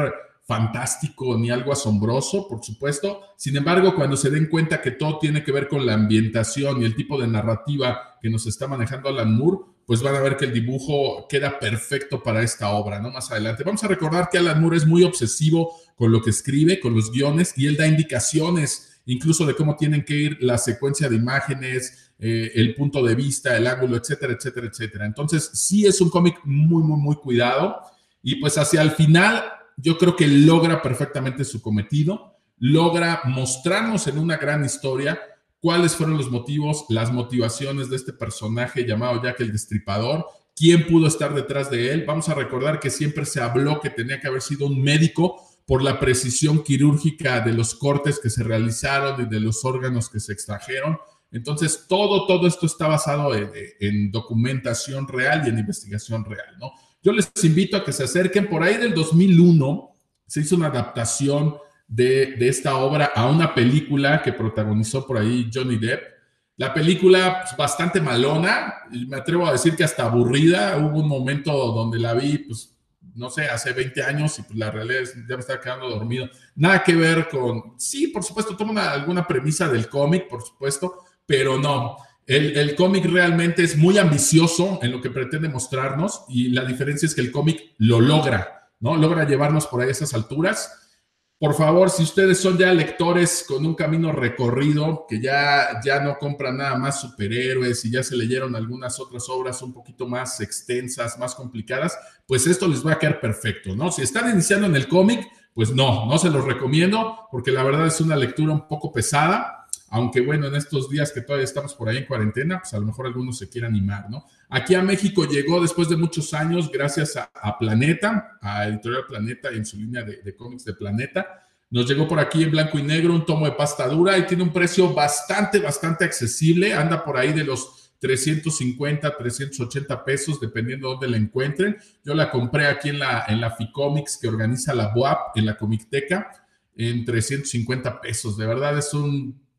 fantástico ni algo asombroso, por supuesto. Sin embargo, cuando se den cuenta que todo tiene que ver con la ambientación y el tipo de narrativa que nos está manejando Alan Moore, pues van a ver que el dibujo queda perfecto para esta obra, ¿no? Más adelante. Vamos a recordar que Alan Moore es muy obsesivo con lo que escribe, con los guiones, y él da indicaciones incluso de cómo tienen que ir la secuencia de imágenes, eh, el punto de vista, el ángulo, etcétera, etcétera, etcétera. Entonces, sí es un cómic muy, muy, muy cuidado. Y pues hacia el final yo creo que logra perfectamente su cometido, logra mostrarnos en una gran historia cuáles fueron los motivos, las motivaciones de este personaje llamado Jack el Destripador, quién pudo estar detrás de él. Vamos a recordar que siempre se habló que tenía que haber sido un médico por la precisión quirúrgica de los cortes que se realizaron y de los órganos que se extrajeron. Entonces, todo, todo esto está basado en, en documentación real y en investigación real, ¿no? Yo les invito a que se acerquen. Por ahí del 2001 se hizo una adaptación de, esta obra a una película que protagonizó por ahí Johnny Depp. La película pues, bastante malona, me atrevo a decir que hasta aburrida. Hubo un momento donde la vi, pues, no sé, hace 20 años y pues la realidad ya me estaba quedando dormido. Nada que ver con, sí, por supuesto, toma alguna premisa del cómic, por supuesto, pero no. El, cómic realmente es muy ambicioso en lo que pretende mostrarnos y la diferencia es que el cómic lo logra, ¿no? Logra llevarnos por ahí a esas alturas. Por favor, si ustedes son ya lectores con un camino recorrido, que ya, ya no compran nada más superhéroes y ya se leyeron algunas otras obras un poquito más extensas, más complicadas, pues esto les va a quedar perfecto, ¿no? Si están iniciando en el cómic, pues no, no se los recomiendo porque la verdad es una lectura un poco pesada aunque bueno, en estos días que todavía estamos por ahí en cuarentena, pues a lo mejor algunos se quieren animar, ¿no? Aquí a México llegó después de muchos años gracias a, Planeta, a Editorial Planeta en su línea de, cómics de Planeta. Nos llegó por aquí en blanco y negro un tomo de pasta dura y tiene un precio bastante, bastante accesible. Anda por ahí de los 350, 380 pesos, dependiendo de dónde la encuentren. Yo la compré aquí en la, en la Ficomics que organiza la BOAP, en la Comicteca, en 350 pesos. De verdad es un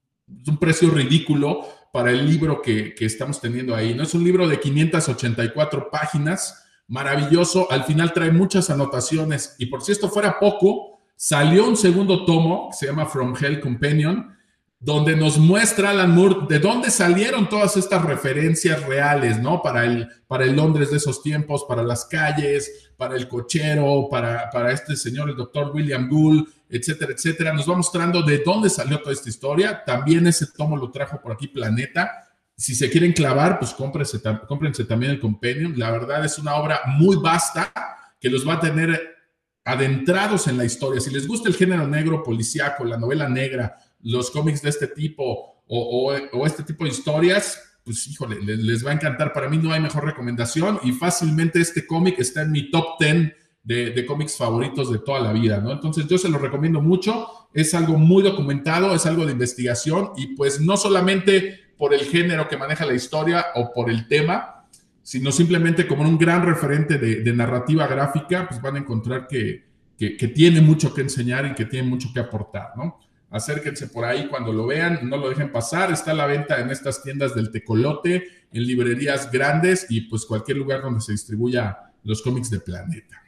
es un precio ridículo para el libro que, estamos teniendo ahí. ¿no? Es un libro de 584 páginas, maravilloso. Al final trae muchas anotaciones. Y por si esto fuera poco, salió un segundo tomo que se llama From Hell Companion, donde nos muestra Alan Moore de dónde salieron todas estas referencias reales, ¿no? Para el, para el Londres de esos tiempos, para las calles, para el cochero, para, para este señor, el doctor William Gould, etcétera, etcétera. Nos va mostrando de dónde salió toda esta historia. También ese tomo lo trajo por aquí Planeta. Si se quieren clavar, pues cómprense, cómprense también el Compendium. La verdad es una obra muy vasta que los va a tener adentrados en la historia. Si les gusta el género negro, policíaco, la novela negra, los cómics de este tipo o, este tipo de historias, pues híjole, les, va a encantar. Para mí no hay mejor recomendación y fácilmente este cómic está en mi top 10 de, cómics favoritos de toda la vida, ¿no? Entonces yo se lo recomiendo mucho, es algo muy documentado, es algo de investigación y pues no solamente por el género que maneja la historia o por el tema, sino simplemente como un gran referente de, narrativa gráfica, pues van a encontrar que, que, tiene mucho que enseñar y que tiene mucho que aportar, ¿no? Acérquense por ahí cuando lo vean, no lo dejen pasar, está a la venta en estas tiendas del Tecolote, en librerías grandes y pues cualquier lugar donde se distribuya los cómics de Planeta.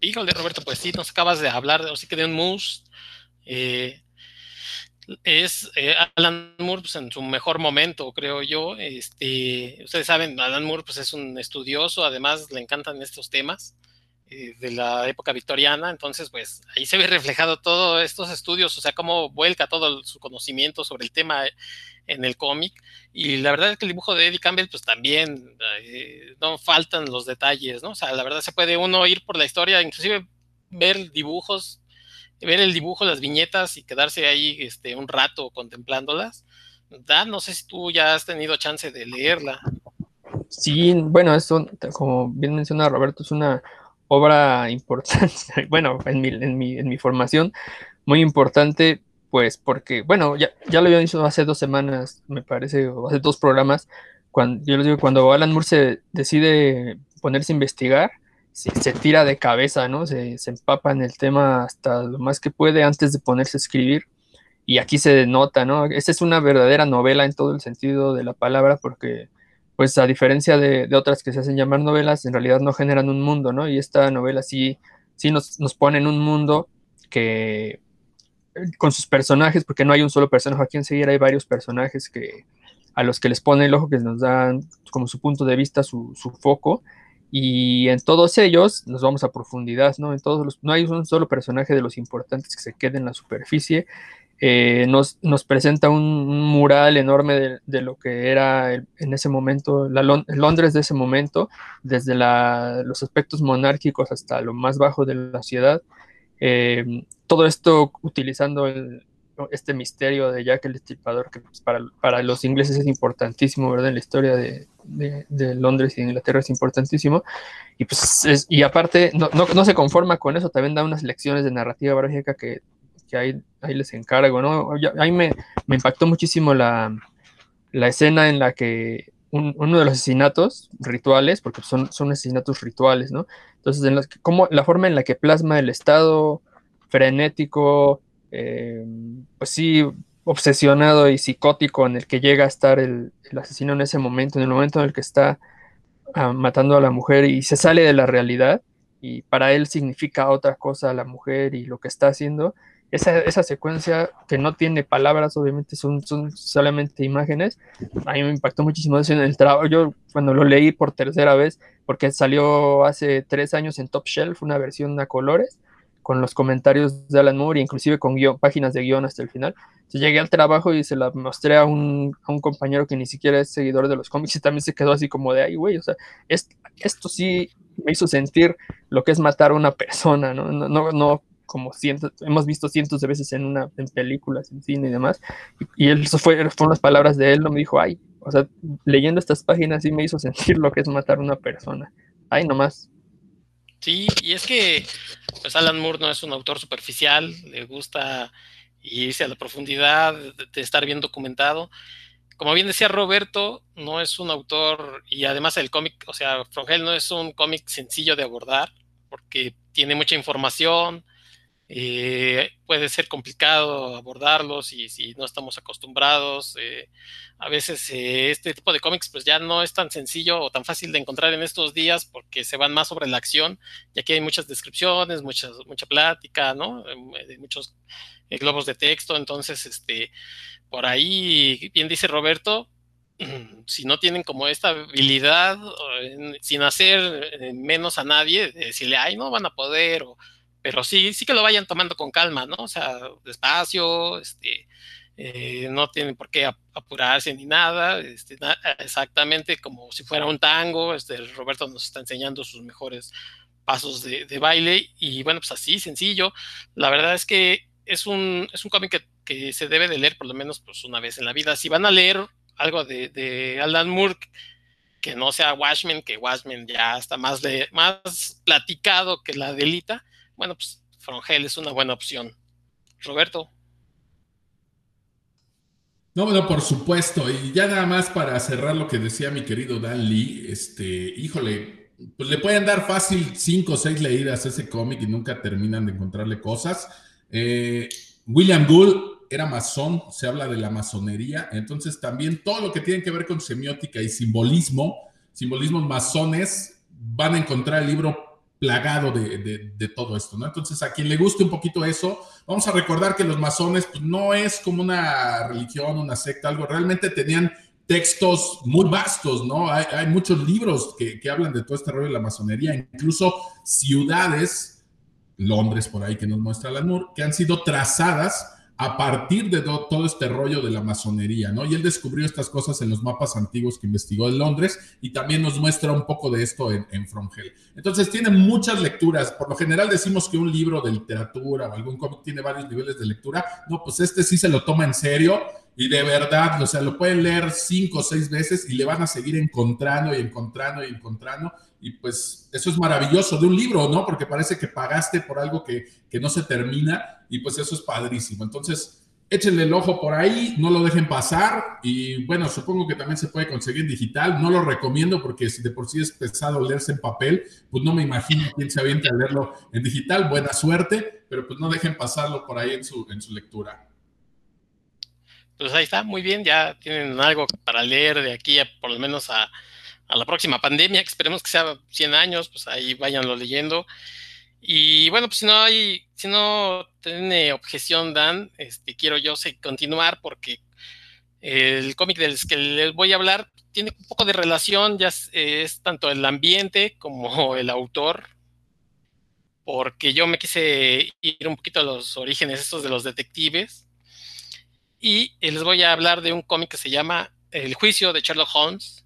Híjole, Roberto, pues sí, nos acabas de hablar, así que de un moose. Eh, es eh, Alan Moore pues, en su mejor momento, creo yo. Este, ustedes saben, Alan Moore pues, es un estudioso, además le encantan estos temas eh, de la época victoriana, entonces pues ahí se ve reflejado todos estos estudios, o sea, cómo vuelca todo su conocimiento sobre el tema en el cómic. Y la verdad es que el dibujo de Eddie Campbell, pues también eh, no faltan los detalles, ¿no? O sea, la verdad se puede uno ir por la historia, inclusive ver dibujos, ver el dibujo, las viñetas y quedarse ahí este, un rato contemplándolas. No sé si tú ya has tenido chance de leerla. Sí, bueno, esto, como bien menciona Roberto, es una obra importante, bueno, en mi, en mi, en mi formación, muy importante pues porque, bueno, ya, ya lo había dicho hace dos semanas, me parece, o hace dos programas, cuando, yo les digo, cuando Alan Moore se decide ponerse a investigar, se, tira de cabeza, ¿no? Se, se, empapa en el tema hasta lo más que puede antes de ponerse a escribir. Y aquí se denota, ¿no? Esta es una verdadera novela en todo el sentido de la palabra, porque, pues, a diferencia de, otras que se hacen llamar novelas, en realidad no generan un mundo, ¿no? Y esta novela sí, sí nos, nos pone en un mundo que, con sus personajes, porque no hay un solo personaje, aquí enseguida hay varios personajes que, a los que les pone el ojo, que nos dan como su punto de vista, su, su foco, y en todos ellos nos vamos a profundidad, ¿no? En todos los, no hay un solo personaje de los importantes que se quede en la superficie. Eh, nos, nos, presenta un, mural enorme de, lo que era en ese momento, la Londres de ese momento, desde la, los aspectos monárquicos hasta lo más bajo de la ciudad. Eh, todo esto utilizando el, este misterio de Jack el Destripador, que pues, para, para, los ingleses es importantísimo, ¿verdad? En la historia de, de, Londres y de Inglaterra es importantísimo. Y, pues y aparte, no, no, no, se conforma con eso, también da unas lecciones de narrativa bárgica que, que ahí, ahí, les encargo, ¿no? Ahí me, me impactó muchísimo la, la, escena en la que uno de los asesinatos rituales, porque son, son asesinatos rituales, ¿no? Entonces, en los, como, la forma en la que plasma el estado frenético, eh, pues sí, obsesionado y psicótico en el que llega a estar el, asesino en ese momento, en el momento en el que está ah, matando a la mujer y se sale de la realidad y para él significa otra cosa la mujer y lo que está haciendo. Esa, esa secuencia que no tiene palabras, obviamente son, son solamente imágenes, a mí me impactó muchísimo eso en el trabajo. Yo cuando lo leí por tercera vez, porque salió hace tres años en Top Shelf, una versión a colores, con los comentarios de Alan Moore, inclusive con páginas de guion hasta el final. Entonces llegué al trabajo y se la mostré a un, a un, compañero que ni siquiera es seguidor de los cómics y también se quedó así como de, ay, güey, o sea, esto sí me hizo sentir lo que es matar a una persona, ¿no? No, no, no como cientos, hemos visto cientos de veces en, una, en películas, en cine y demás. Y, y eso fue, fueron las palabras de él, no me dijo, ay, o sea, leyendo estas páginas sí me hizo sentir lo que es matar a una persona. Ay, nomás. Sí, y es que pues Alan Moore no es un autor superficial, le gusta irse a la profundidad de, estar bien documentado. Como bien decía Roberto, no es un autor, y además el cómic, o sea, Frongel no es un cómic sencillo de abordar, porque tiene mucha información, eh, puede ser complicado abordarlos y si no estamos acostumbrados. Eh, a veces eh, este tipo de cómics pues ya no es tan sencillo o tan fácil de encontrar en estos días porque se van más sobre la acción, ya que hay muchas descripciones, muchas, mucha plática, ¿no? Em, de muchos globos de texto. Entonces, este, por ahí, bien dice Roberto, si no tienen como esta habilidad, sin hacer menos a nadie, de decirle, ay, no van a poder, pero sí, sí que lo vayan tomando con calma, ¿no? O sea, despacio, este, eh, no tienen por qué apurarse ni nada, este, exactamente como si fuera un tango, este, Roberto nos está enseñando sus mejores pasos de, baile y bueno, pues así, sencillo. La verdad es que es un, es un cómic que, se debe de leer por lo menos pues una vez en la vida. Si van a leer algo de, de Alan Moore, que no sea Watchmen, que Watchmen ya está más, de, más platicado que la delita, bueno, pues Frongel es una buena opción. Roberto. No, bueno, por supuesto. Y ya nada más para cerrar lo que decía mi querido Dan Lee, este, híjole, pues le pueden dar fácil cinco o seis leídas a ese cómic y nunca terminan de encontrarle cosas. Eh, William Gould era masón, se habla de la masonería, entonces también todo lo que tiene que ver con semiótica y simbolismo, simbolismos masones, van a encontrar el libro plagado de, todo esto, ¿no? Entonces, a quien le guste un poquito eso, vamos a recordar que los masones pues, no es como una religión, una secta, algo, realmente tenían textos muy vastos, ¿no? Hay, muchos libros que, que, hablan de todo este rollo de la masonería, incluso ciudades, Londres por ahí que nos muestra Alan que han sido trazadas a partir de todo este rollo de la masonería, ¿no? Y él descubrió estas cosas en los mapas antiguos que investigó en Londres y también nos muestra un poco de esto en, en From Hell. Entonces tiene muchas lecturas. Por lo general decimos que un libro de literatura o algún cómic tiene varios niveles de lectura. No, pues este sí se lo toma en serio y de verdad, o sea, lo pueden leer cinco o seis veces y le van a seguir encontrando y encontrando y encontrando. Y pues eso es maravilloso de un libro, ¿no? Porque parece que pagaste por algo que, que no se termina y pues eso es padrísimo. Entonces, échenle el ojo por ahí, no lo dejen pasar y bueno, supongo que también se puede conseguir digital, no lo recomiendo porque si de por sí es pesado leerse en papel, pues no me imagino quién se avienta a leerlo en digital, buena suerte, pero pues no dejen pasarlo por ahí en su, en su lectura. Pues ahí está, muy bien, ya tienen algo para leer de aquí por lo menos a, la próxima pandemia, que esperemos que sea 100 años, pues ahí váyanlo leyendo. Y bueno, pues si no hay, si no tiene objeción, Dan, este, quiero yo continuar porque el cómic del que les voy a hablar tiene un poco de relación, ya es, tanto el ambiente como el autor, porque yo me quise ir un poquito a los orígenes estos de los detectives y les voy a hablar de un cómic que se llama El juicio de Sherlock Holmes.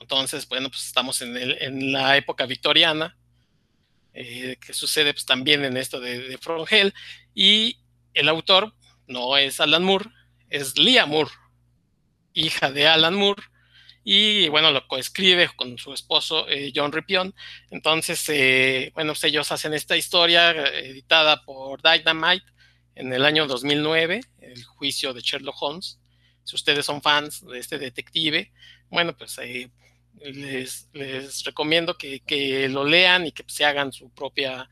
Entonces, bueno, pues estamos en, la época victoriana eh, que sucede pues, también en esto de, de From Hell. Y el autor no es Alan Moore, es Leah Moore, hija de Alan Moore. Y bueno, lo coescribe con su esposo eh, John Ripion. Entonces, eh, bueno, pues ellos hacen esta historia editada por Dynamite en el año 2009, el juicio de Sherlock Holmes. Si ustedes son fans de este detective, bueno, pues les, les recomiendo que, lo lean y que se hagan su propia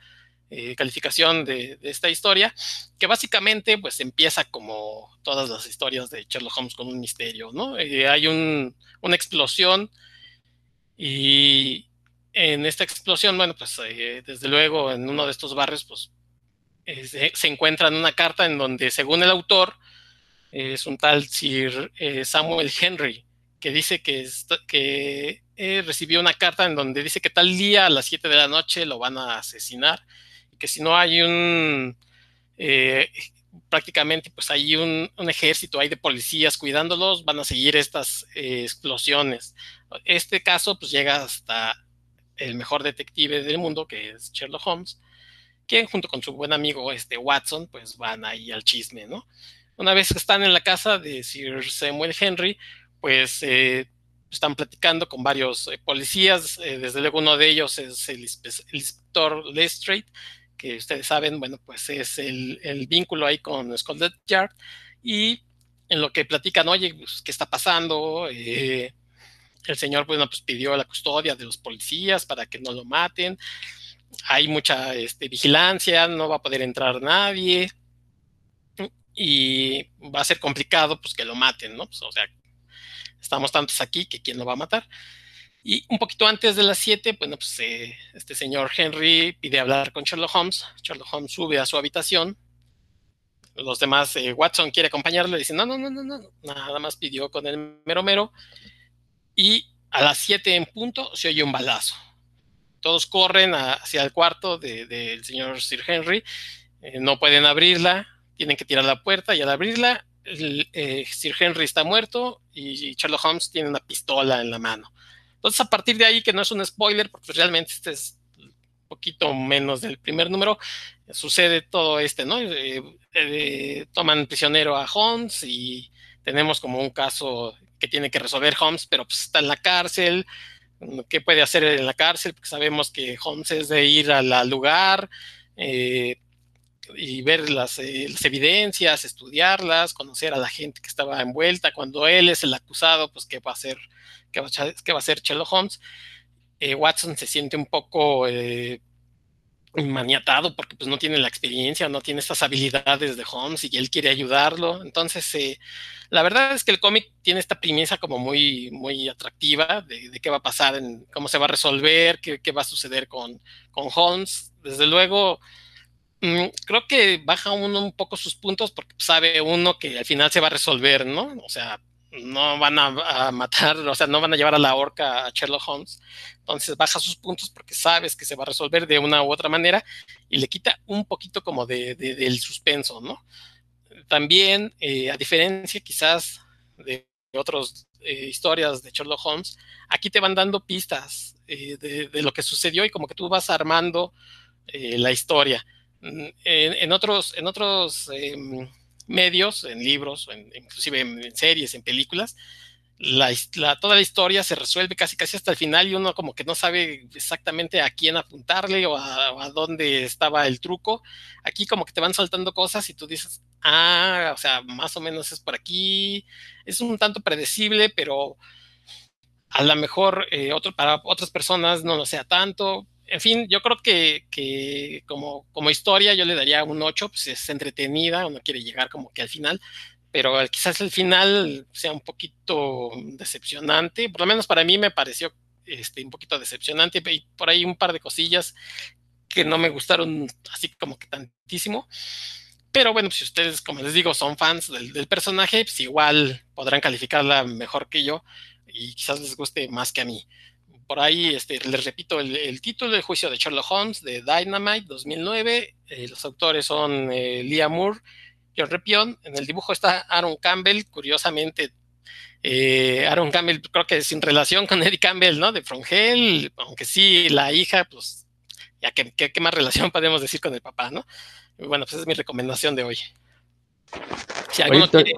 eh, calificación de, esta historia, que básicamente pues empieza como todas las historias de Sherlock Holmes con un misterio, ¿no? Eh, hay una explosión y en esta explosión, bueno, pues eh, desde luego en uno de estos barrios pues se, se, encuentra una carta en donde según el autor es un tal Sir Samuel Henry, que dice que, que eh, recibió una carta en donde dice que tal día a las 7 de la noche lo van a asesinar y que si no hay un, eh, prácticamente pues hay un, ejército hay de policías cuidándolos, van a seguir estas eh, explosiones. Este caso pues llega hasta el mejor detective del mundo, que es Sherlock Holmes, quien junto con su buen amigo este Watson pues van ahí al chisme, ¿no? Una vez que están en la casa de Sir Samuel Henry, pues eh, están platicando con varios eh, policías, eh, desde luego uno de ellos es el, inspector Lestrade, que ustedes saben, bueno, pues es el, vínculo ahí con Scotland Yard, y en lo que platican, oye, pues, ¿qué está pasando? el señor, bueno, pues pidió la custodia de los policías para que no lo maten, hay mucha este, vigilancia, no va a poder entrar nadie, y va a ser complicado pues que lo maten, ¿no? Pues, o sea, estamos tantos aquí que quién lo va a matar. Y un poquito antes de las 7, bueno, pues eh, este señor Henry pide hablar con Sherlock Holmes. Sherlock Holmes sube a su habitación. Los demás, eh, Watson quiere acompañarle, dice, no, no, no, no, no, nada más pidió con el mero mero. Y a las 7 en punto se oye un balazo. Todos corren hacia el cuarto del señor Sir Henry. Eh, no pueden abrirla, tienen que tirar la puerta y al abrirla eh, Sir Henry está muerto y Sherlock Holmes tiene una pistola en la mano. Entonces, a partir de ahí, que no es un spoiler, porque realmente este es un poquito menos del primer número, sucede todo este, ¿no? Eh, eh, toman prisionero a Holmes y tenemos como un caso que tiene que resolver Holmes, pero pues está en la cárcel. ¿Qué puede hacer en la cárcel? Porque sabemos que Holmes es de ir al lugar, eh, y ver las, eh, las, evidencias, estudiarlas, conocer a la gente que estaba envuelta. Cuando él es el acusado, pues qué va a hacer, qué va, a hacer Sherlock Holmes. Eh, Watson se siente un poco maniatado porque pues no tiene la experiencia, no tiene estas habilidades de Holmes y él quiere ayudarlo. Entonces, la verdad es que el cómic tiene esta premisa como muy, muy atractiva de, de, qué va a pasar, en, cómo se va a resolver, qué, qué va a suceder con, con Holmes. Desde luego, Mm, creo que baja uno un poco sus puntos porque sabe uno que al final se va a resolver, ¿no? O sea, no van a, matar, o sea, no van a llevar a la horca a Sherlock Holmes. Entonces baja sus puntos porque sabes que se va a resolver de una u otra manera y le quita un poquito como de, del suspenso, ¿no? También, eh, a diferencia quizás de otras eh, historias de Sherlock Holmes, aquí te van dando pistas eh, de, lo que sucedió y como que tú vas armando la historia en, otros, en otros em, medios, en libros, en, inclusive en, series, en películas, la, toda la historia se resuelve casi casi hasta el final y uno como que no sabe exactamente a quién apuntarle o a, dónde estaba el truco. Aquí como que te van soltando cosas y tú dices, ah, o sea, más o menos es por aquí. Es un tanto predecible, pero a lo mejor eh, otro, para otras personas no lo sea tanto. En fin, yo creo que, como, como historia yo le daría un 8, pues es entretenida, uno quiere llegar como que al final, pero quizás el final sea un poquito decepcionante, por lo menos para mí me pareció este, un poquito decepcionante y por ahí un par de cosillas que no me gustaron así como que tantísimo. Pero bueno, si ustedes, como les digo, son fans del, personaje, pues igual podrán calificarla mejor que yo y quizás les guste más que a mí. Por ahí este, les repito el, título, El juicio de Sherlock Holmes de Dynamite 2009. Eh, los autores son eh, Leah Moore John Repion. En el dibujo está Aaron Campbell, curiosamente. Eh, Aaron Campbell, creo que sin relación con Eddie Campbell, ¿no? De Frongel, aunque sí, la hija, pues, ya que, qué más relación podemos decir con el papá, ¿no? bueno, pues es mi recomendación de hoy. Si alguno quiere...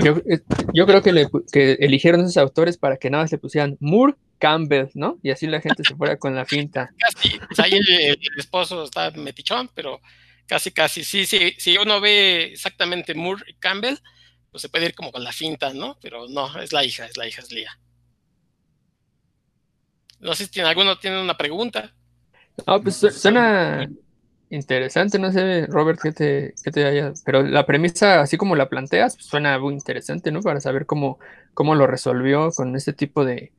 Eh, yo, creo que, le, que eligieron esos autores para que nada se pusieran Moore Campbell, ¿no? Y así la gente se fuera con la finta. Casi, pues ahí el, esposo está metichón, pero Casi, casi, sí, sí. Si uno ve exactamente Moore y Campbell, pues se puede ir como con la finta, ¿no? Pero no, es la hija, es la hija, es Lía. No sé si tiene, alguno tiene una pregunta. No, pues suena interesante, no sé, Robert, qué te, qué te haya. Pero la premisa, así como la planteas, pues suena muy interesante, ¿no? Para saber cómo, cómo lo resolvió con este tipo de,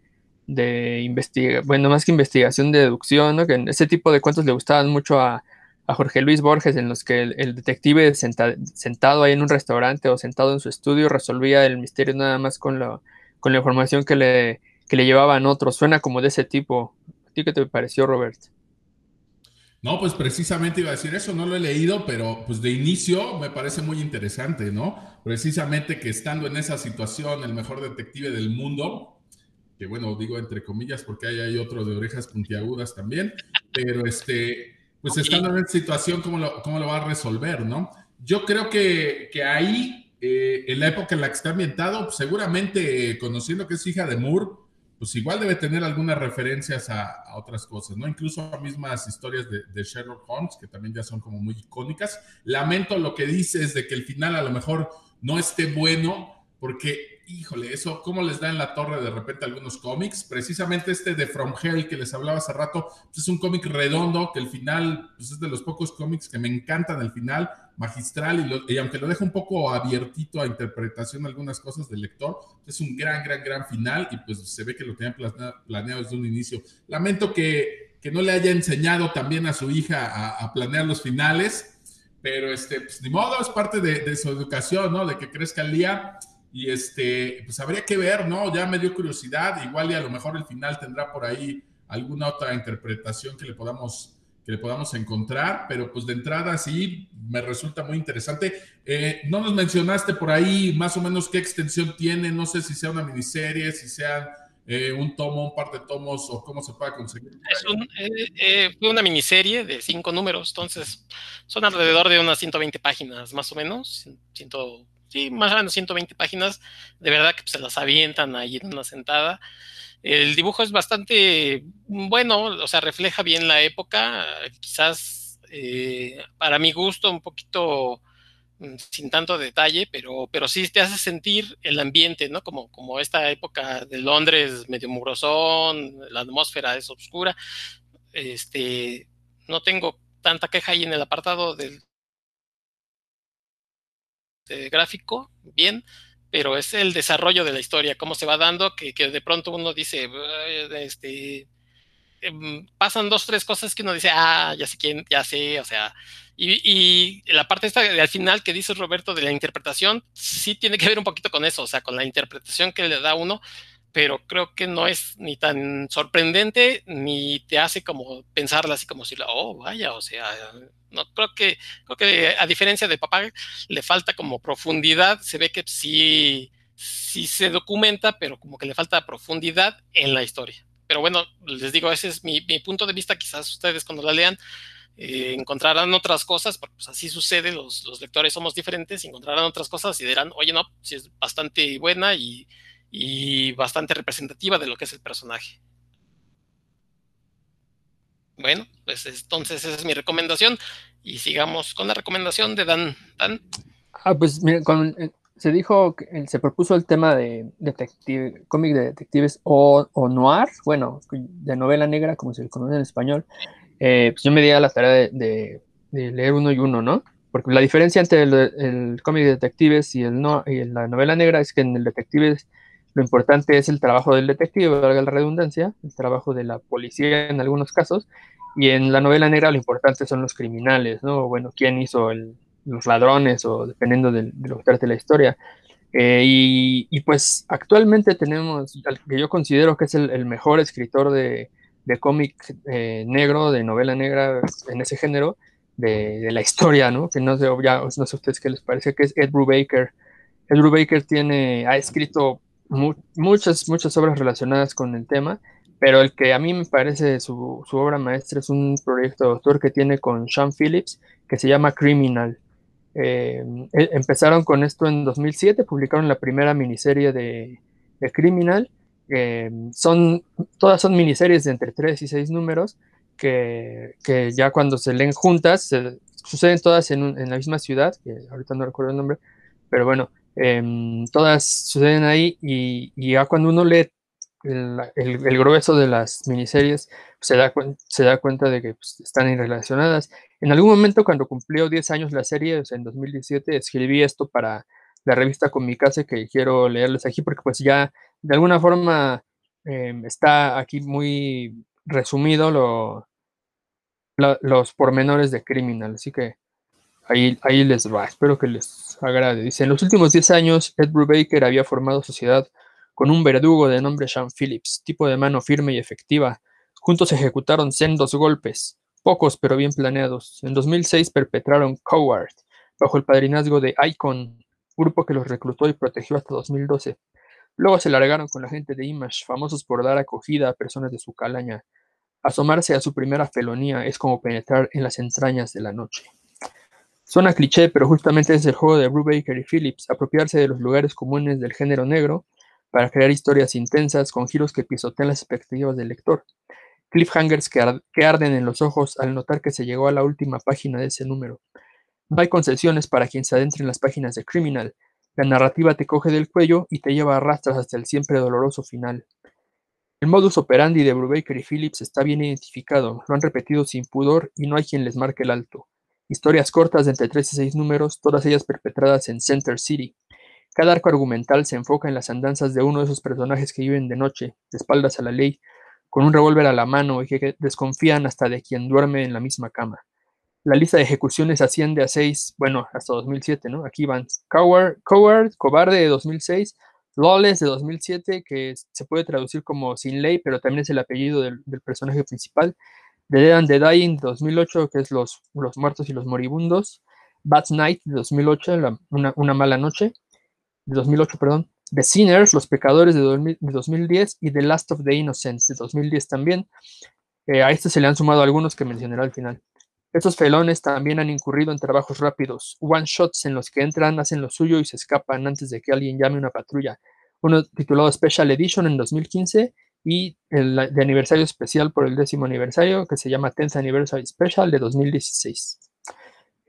de investigación, bueno, más que investigación, de deducción, ¿no? Que ese tipo de cuentos le gustaban mucho a, a Jorge Luis Borges, en los que el, detective sentado ahí en un restaurante o sentado en su estudio resolvía el misterio nada más con, con la información que le, que le llevaban otros. Suena como de ese tipo. ¿A ti qué te pareció, Robert? No, pues precisamente iba a decir eso, no lo he leído, pero pues de inicio me parece muy interesante, ¿no? Precisamente que estando en esa situación, el mejor detective del mundo, que bueno, digo entre comillas porque hay, hay otro de orejas puntiagudas también, pero este, pues estando en esta situación, ¿cómo lo, cómo lo va a resolver, no? Yo creo que, que ahí, eh, en la época en la que está ambientado, pues seguramente conociendo que es hija de Moore, pues igual debe tener algunas referencias a, otras cosas, ¿no? Incluso a mismas historias de, Sherlock Holmes, que también ya son como muy icónicas. Lamento lo que dices de que el final a lo mejor no esté bueno, porque híjole, eso, ¿cómo les da en la torre de repente algunos cómics? Precisamente este de From Hell que les hablaba hace rato, pues es un cómic redondo que el final, pues es de los pocos cómics que me encantan el final, magistral, y, aunque lo deja un poco abiertito a interpretación algunas cosas del lector, es un gran, gran, gran final y pues se ve que lo tenían planeado desde un inicio. Lamento que, que no le haya enseñado también a su hija a, planear los finales, pero este, pues ni modo, es parte de, de su educación, ¿no? De que crezca el día y este, pues habría que ver, ¿no? Ya me dio curiosidad, igual y a lo mejor el final tendrá por ahí alguna otra interpretación que le podamos, que le podamos encontrar, pero pues de entrada sí, me resulta muy interesante. Eh, no nos mencionaste por ahí más o menos qué extensión tiene, no sé si sea una miniserie, si sea eh, un tomo, un par de tomos o cómo se puede conseguir. Es eh, fue una miniserie de cinco números, entonces son alrededor de unas 120 páginas más o menos, 100 sí, más o menos 120 páginas, de verdad que se las avientan ahí en una sentada. El dibujo es bastante bueno, o sea, refleja bien la época, quizás eh, para mi gusto un poquito mm, sin tanto detalle, pero, pero sí te hace sentir el ambiente, ¿no? Como, como esta época de Londres medio murosón, la atmósfera es oscura. Este, no tengo tanta queja ahí en el apartado del, este, gráfico, bien, pero es el desarrollo de la historia, cómo se va dando, que, de pronto uno dice, este, em, pasan dos, tres cosas que uno dice, ah, ya sé quién, ya sé, o sea, y, la parte esta al final que dice Roberto de la interpretación, sí tiene que ver un poquito con eso, o sea, con la interpretación que le da uno, pero creo que no es ni tan sorprendente ni te hace como pensarla así como si, oh, vaya, o sea, no creo que, creo que a diferencia de papá le falta como profundidad, se ve que sí, sí se documenta, pero como que le falta profundidad en la historia. Pero bueno, les digo, ese es mi, punto de vista, quizás ustedes cuando la lean eh, encontrarán otras cosas, porque pues así sucede, los lectores somos diferentes, encontrarán otras cosas y dirán, oye, no, si es bastante buena y y bastante representativa de lo que es el personaje. Bueno, pues entonces esa es mi recomendación y sigamos con la recomendación de Dan. Dan. Ah, pues mira, eh, se dijo, que se propuso el tema de detective, cómic de detectives o, noir, bueno, de novela negra, como se le conoce en español. Eh, pues yo me di a la tarea de, leer uno y uno, ¿no? Porque la diferencia entre el, cómic de detectives y, el no, y la novela negra es que en el detective lo importante es el trabajo del detective, valga la redundancia, el trabajo de la policía en algunos casos, y en la novela negra lo importante son los criminales, ¿no? Bueno, quién hizo los ladrones o dependiendo de, lo que trate la historia. Eh, y, pues actualmente tenemos que yo considero que es el, mejor escritor de, cómic eh, negro, de novela negra en ese género, de, la historia, ¿no? Que no sé, ya, no sé ustedes qué les parece, que es Ed Brubaker. Ed Brubaker tiene, ha escrito muchas, muchas obras relacionadas con el tema, pero el que a mí me parece su, obra maestra es un proyecto de autor que tiene con Sean Phillips que se llama Criminal. Eh, e, empezaron con esto en 2007, publicaron la primera miniserie de, Criminal. Eh, son, todas son miniseries de entre 3 y 6 números que, ya cuando se leen juntas, suceden todas en, en, la misma ciudad, que ahorita no recuerdo el nombre, pero bueno, Em, todas suceden ahí y, ya cuando uno lee el, grueso de las miniseries, se, da, se da cuenta de que pues, están relacionadas. En algún momento, cuando cumplió 10 años la serie, o sea, en 2017, escribí esto para la revista Comicase que quiero leerles aquí porque pues ya de alguna forma em, está aquí muy resumido lo, los pormenores de Criminal. Así que Ahí, ahí les va, espero que les agrade. Dice, en los últimos 10 años, Ed Brubaker había formado sociedad con un verdugo de nombre Sean Phillips, tipo de mano firme y efectiva. Juntos ejecutaron sendos golpes, pocos pero bien planeados. En 2006 perpetraron Coward, bajo el padrinazgo de Icon, grupo que los reclutó y protegió hasta 2012. Luego se largaron con la gente de Image, famosos por dar acogida a personas de su calaña. Asomarse a su primera felonía es como penetrar en las entrañas de la noche. Suena cliché, pero justamente es el juego de Brubaker y Phillips, apropiarse de los lugares comunes del género negro para crear historias intensas con giros que pisotean las expectativas del lector. Cliffhangers que, que arden en los ojos al notar que se llegó a la última página de ese número. No hay concesiones para quien se adentre en las páginas de Criminal. La narrativa te coge del cuello y te lleva a rastras hasta el siempre doloroso final. El modus operandi de Brubaker y Phillips está bien identificado, lo han repetido sin pudor y no hay quien les marque el alto. Historias cortas de entre 3 y 6 números, todas ellas perpetradas en Center City. Cada arco argumental se enfoca en las andanzas de uno de esos personajes que viven de noche, de espaldas a la ley, con un revólver a la mano y que desconfían hasta de quien duerme en la misma cama. La lista de ejecuciones asciende a 6, bueno, hasta 2007, ¿no? Aquí van Coward, Coward Cobarde de 2006, Lawless de 2007, que se puede traducir como sin ley, pero también es el apellido del personaje principal, The Dead and the Dying 2008, que es Los, los Muertos y los Moribundos, Bad Night de 2008, una, Mala Noche, de 2008, perdón, The Sinners, Los Pecadores de, 2010 y The Last of the Innocents de 2010 también. Eh, a este se le han sumado algunos que mencionaré al final. Estos felones también han incurrido en trabajos rápidos, one-shots en los que entran, hacen lo suyo y se escapan antes de que alguien llame una patrulla. Uno titulado Special Edition en 2015 y el de aniversario especial por el décimo aniversario que se llama Tenth Anniversary Special de 2016.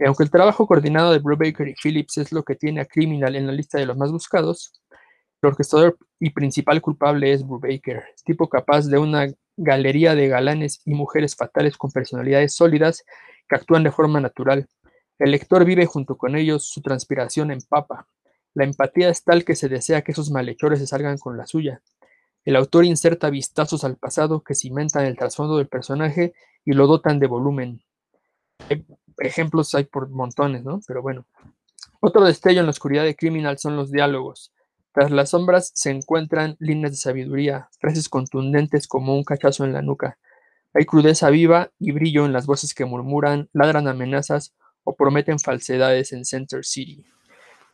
aunque el trabajo coordinado de Brubaker y Phillips es lo que tiene a Criminal en la lista de los más buscados, el orquestador y principal culpable es Brubaker, tipo capaz de una galería de galanes y mujeres fatales con personalidades sólidas que actúan de forma natural. El lector vive junto con ellos, su transpiración empapa. La empatía es tal que se desea que esos malhechores se salgan con la suya. El autor inserta vistazos al pasado que cimentan el trasfondo del personaje y lo dotan de volumen. ejemplos hay por montones, ¿no? Pero bueno. Otro destello en la oscuridad de Criminal son los diálogos. Tras las sombras se encuentran líneas de sabiduría, frases contundentes como un cachazo en la nuca. Hay crudeza viva y brillo en las voces que murmuran, ladran amenazas o prometen falsedades en Center City.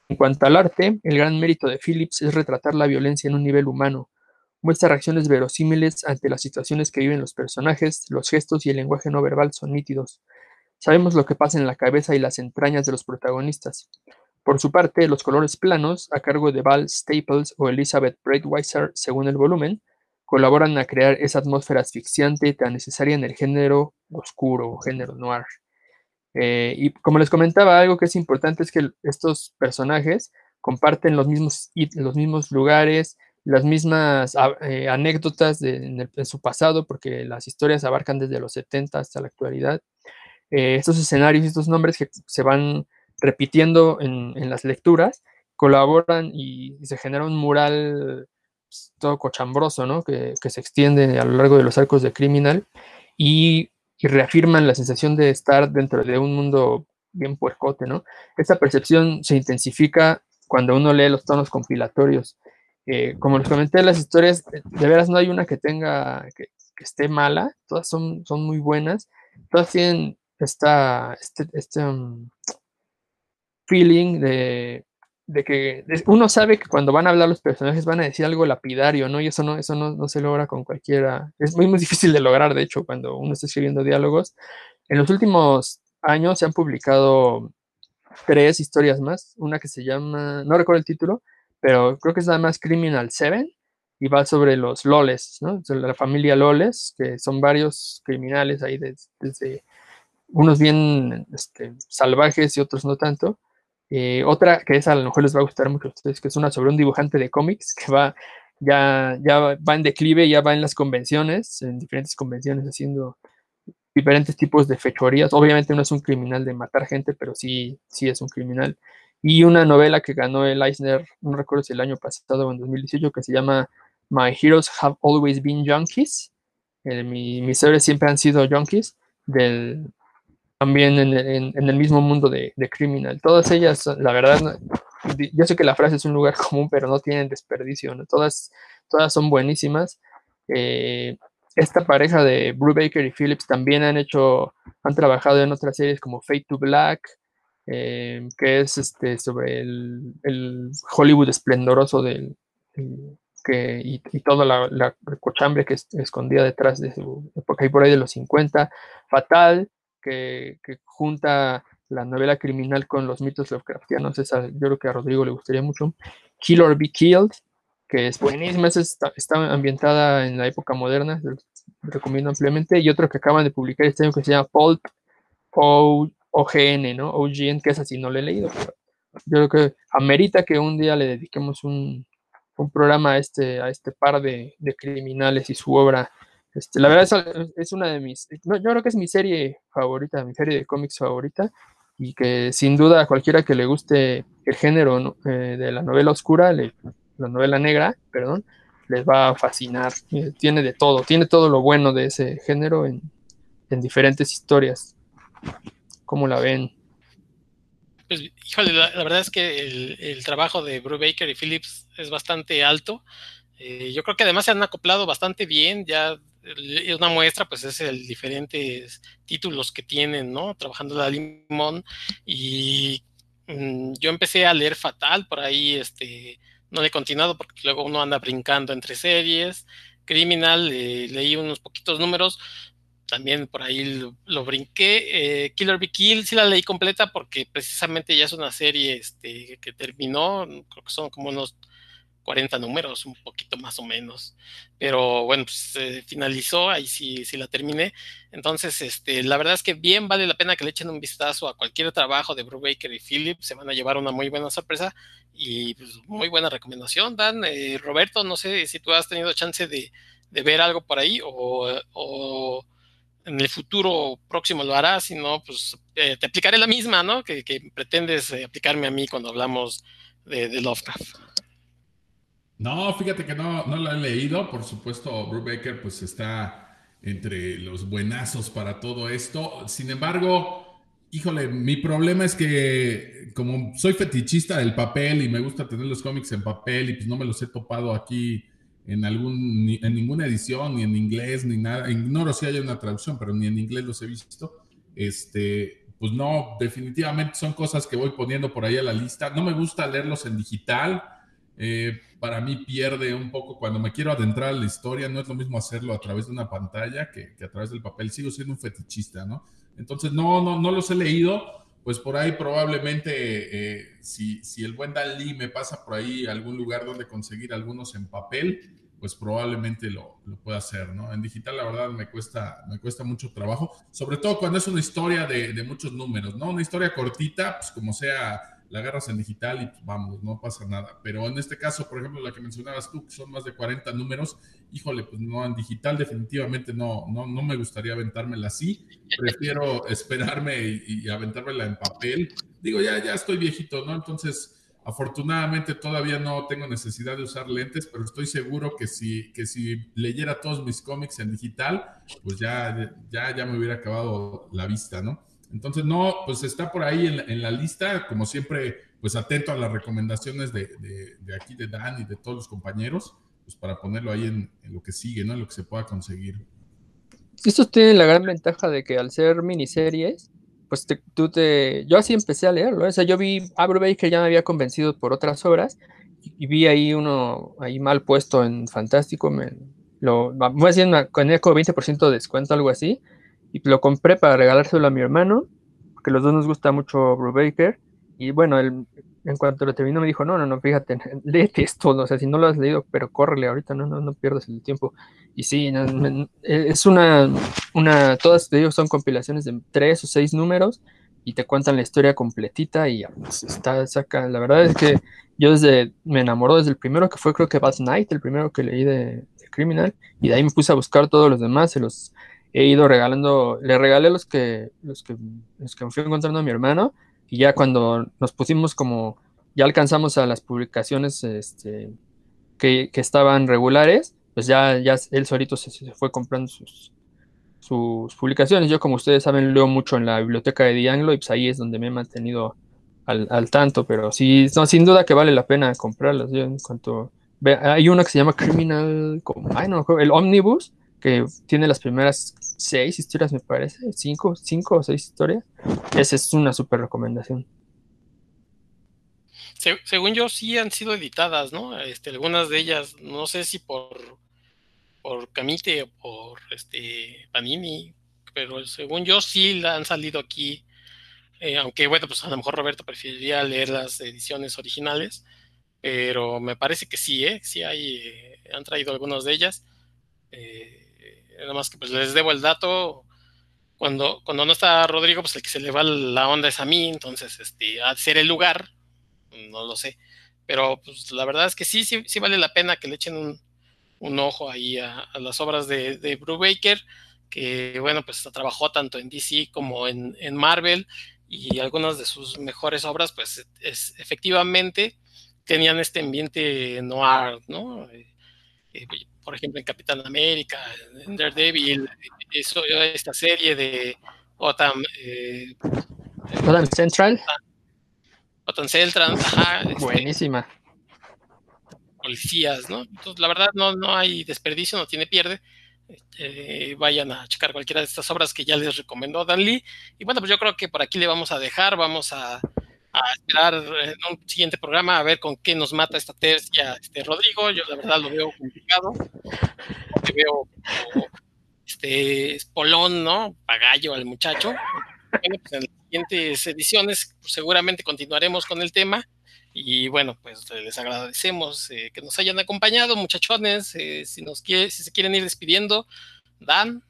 En cuanto al arte, el gran mérito de Phillips es retratar la violencia en un nivel humano, Muestra reacciones verosímiles ante las situaciones que viven los personajes, los gestos y el lenguaje no verbal son nítidos. Sabemos lo que pasa en la cabeza y las entrañas de los protagonistas. por su parte, los colores planos, a cargo de Val Staples o Elizabeth Breitweiser, según el volumen, colaboran a crear esa atmósfera asfixiante tan necesaria en el género oscuro, género noir. Eh, y como les comentaba, algo que es importante es que estos personajes comparten los mismos, los mismos lugares, las mismas ah, eh, anécdotas de, su pasado, porque las historias abarcan desde los 70 hasta la actualidad. Eh, estos escenarios y estos nombres que se van repitiendo en, las lecturas colaboran y, se genera un mural pues, todo cochambroso, ¿no? Que, se extiende a lo largo de los arcos de Criminal y, y, reafirman la sensación de estar dentro de un mundo bien puercote, ¿no? Esta percepción se intensifica cuando uno lee los tonos compilatorios como les comenté, las historias, de veras no hay una que tenga, que, esté mala, todas son, son muy buenas, todas tienen esta, este, este um, feeling de, que uno sabe que cuando van a hablar los personajes van a decir algo lapidario, ¿no? Y eso no, eso no, se logra con cualquiera. Es muy, muy difícil de lograr, de hecho, cuando uno está escribiendo diálogos. En los últimos años se han publicado tres historias más, una que se llama, no recuerdo el título, pero creo que es nada más Criminal 7 y va sobre los Loles, ¿no? la familia Loles, que son varios criminales ahí desde, unos bien este, salvajes y otros no tanto. Eh, otra que esa a lo mejor les va a gustar mucho a ustedes, que es una sobre un dibujante de cómics que va ya, ya va en declive, ya va en las convenciones, en diferentes convenciones haciendo diferentes tipos de fechorías. Obviamente no es un criminal de matar gente, pero sí, sí es un criminal y una novela que ganó el Eisner, no recuerdo si el año pasado o en 2018, que se llama My Heroes Have Always Been Junkies. Eh, mi, mis héroes siempre han sido junkies, del, también en, el mismo mundo de, Criminal. Todas ellas, la verdad, yo sé que la frase es un lugar común, pero no tienen desperdicio, Todas, todas son buenísimas. Eh, esta pareja de Baker y Phillips también han hecho, han trabajado en otras series como Fate to Black, eh, que es este, sobre el, Hollywood esplendoroso del, que, y, toda la, cochambre que escondía detrás de su época, y por ahí de los 50, Fatal, que, junta la novela criminal con los mitos Lovecraftianos, esa yo creo que a Rodrigo le gustaría mucho, Kill or Be Killed, que es buenísima, está, está ambientada en la época moderna, recomiendo ampliamente, y otro que acaban de publicar este año que se llama Pulp o OGN, ¿no? OGN, que es así, no lo he leído, pero yo creo que amerita que un día le dediquemos un, programa a este, a este par de, criminales y su obra. Este, la verdad es, una de mis, yo creo que es mi serie favorita, mi serie de cómics favorita, y que sin duda a cualquiera que le guste el género eh, de la novela oscura, la novela negra, perdón, les va a fascinar. Eh, tiene de todo, tiene todo lo bueno de ese género en, en diferentes historias. ¿Cómo la ven? Pues, híjole, la, verdad es que el, trabajo de Baker y Phillips es bastante alto. Eh, yo creo que además se han acoplado bastante bien. Ya una muestra, pues es el diferentes títulos que tienen, ¿no? Trabajando la Limón. Y mm, yo empecé a leer Fatal por ahí, este, no le he continuado porque luego uno anda brincando entre series. Criminal, eh, leí unos poquitos números también por ahí lo, brinqué. Eh, Killer Be Kill sí la leí completa porque precisamente ya es una serie este, que terminó, creo que son como unos 40 números, un poquito más o menos. Pero bueno, pues finalizó, ahí sí, sí la terminé. Entonces, este, la verdad es que bien vale la pena que le echen un vistazo a cualquier trabajo de Baker y Philip, se van a llevar una muy buena sorpresa y pues, muy buena recomendación, Dan. Eh, Roberto, no sé si tú has tenido chance de, ver algo por ahí o en el futuro próximo lo harás, si no, pues eh, te aplicaré la misma, ¿no? Que, pretendes eh, aplicarme a mí cuando hablamos de, Lovecraft. No, fíjate que no, no lo he leído. Por supuesto, Brubaker pues está entre los buenazos para todo esto. Sin embargo, híjole, mi problema es que como soy fetichista del papel y me gusta tener los cómics en papel y pues no me los he topado aquí en, algún, en ninguna edición, ni en inglés, ni nada. Ignoro si hay una traducción, pero ni en inglés los he visto. Este, pues no, definitivamente son cosas que voy poniendo por ahí a la lista. No me gusta leerlos en digital. Eh, para mí pierde un poco cuando me quiero adentrar a la historia. No es lo mismo hacerlo a través de una pantalla que, a través del papel. Sigo siendo un fetichista, ¿no? Entonces, no, no, no los he leído, pues por ahí probablemente eh, si, si, el buen Dan Lee me pasa por ahí algún lugar donde conseguir algunos en papel, pues probablemente lo, lo, pueda hacer, ¿no? En digital la verdad me cuesta, me cuesta mucho trabajo, sobre todo cuando es una historia de, de muchos números, ¿no? Una historia cortita, pues como sea la agarras en digital y pues, vamos, no pasa nada. Pero en este caso, por ejemplo, la que mencionabas tú, que son más de 40 números, híjole, pues no, en digital definitivamente no, no, no me gustaría aventármela así. Prefiero esperarme y, y aventármela en papel. Digo, ya, ya estoy viejito, ¿no? Entonces, afortunadamente todavía no tengo necesidad de usar lentes, pero estoy seguro que si, que si leyera todos mis cómics en digital, pues ya, ya, ya me hubiera acabado la vista, ¿no? Entonces, no, pues está por ahí en, la lista, como siempre, pues atento a las recomendaciones de, aquí de Dan y de todos los compañeros, pues para ponerlo ahí en, lo que sigue, ¿no? En lo que se pueda conseguir. Esto tiene la gran ventaja de que al ser miniseries, pues tú te... Yo así empecé a leerlo, o sea, yo vi a Baker ya me había convencido por otras obras y, vi ahí uno ahí mal puesto en Fantástico, me, lo, voy decir con eco 20% de descuento, algo así, y lo compré para regalárselo a mi hermano, porque los dos nos gusta mucho Brubaker. Y bueno, él, en cuanto lo terminó me dijo, no, no, no, fíjate, léete esto, o sea, si no lo has leído, pero córrele ahorita, no, no, no pierdas el tiempo. Y sí, es una, una, todas ellos son compilaciones de tres o seis números y te cuentan la historia completita y pues, está, saca, la verdad es que yo desde, me enamoró desde el primero que fue creo que Bad Night, el primero que leí de, de Criminal, y de ahí me puse a buscar todos los demás, se los he ido regalando, le regalé los que, los que, los que me fui encontrando a mi hermano, y ya cuando nos pusimos como, ya alcanzamos a las publicaciones este, que, que estaban regulares, pues ya, ya él solito se, fue comprando sus, sus publicaciones. Yo, como ustedes saben, leo mucho en la biblioteca de Dianglo y pues ahí es donde me he mantenido al, al tanto, pero sí, no, sin duda que vale la pena comprarlas. Yo en cuanto... hay una que se llama Criminal, ay, no, el Omnibus, que tiene las primeras seis historias, me parece, cinco, cinco o seis historias. Esa es una súper recomendación. según yo, sí han sido editadas, ¿no? Este, algunas de ellas, no sé si por, por Camite o por este Panini, pero según yo sí han salido aquí. Eh, aunque bueno, pues a lo mejor Roberto preferiría leer las ediciones originales, pero me parece que sí, ¿eh? Sí hay, eh, han traído algunas de ellas. Eh, nada más que pues les debo el dato. Cuando, cuando no está Rodrigo, pues el que se le va la onda es a mí, entonces, este, a ser el lugar, no lo sé. Pero pues la verdad es que sí, sí, sí vale la pena que le echen un, un ojo ahí a, las obras de, de Brubaker, que bueno, pues trabajó tanto en DC como en, en Marvel, y algunas de sus mejores obras, pues es, efectivamente tenían este ambiente noir, ¿no? Eh, eh, por ejemplo, en Capitán América, en Daredevil, eso, esta serie de Gotham, eh, Central. Gotham Central, ajá. Este, Buenísima. Policías, ¿no? Entonces, la verdad, no, no hay desperdicio, no tiene pierde. Este, vayan a checar cualquiera de estas obras que ya les recomendó Dan Lee. Y bueno, pues yo creo que por aquí le vamos a dejar, vamos a a esperar en un siguiente programa a ver con qué nos mata esta tercia este Rodrigo. Yo la verdad lo veo complicado. Porque veo como este espolón, ¿no? Pagallo al muchacho. Bueno, pues en las siguientes ediciones pues seguramente continuaremos con el tema. Y bueno, pues les agradecemos eh, que nos hayan acompañado, muchachones. Eh, si nos quiere, si se quieren ir despidiendo, Dan.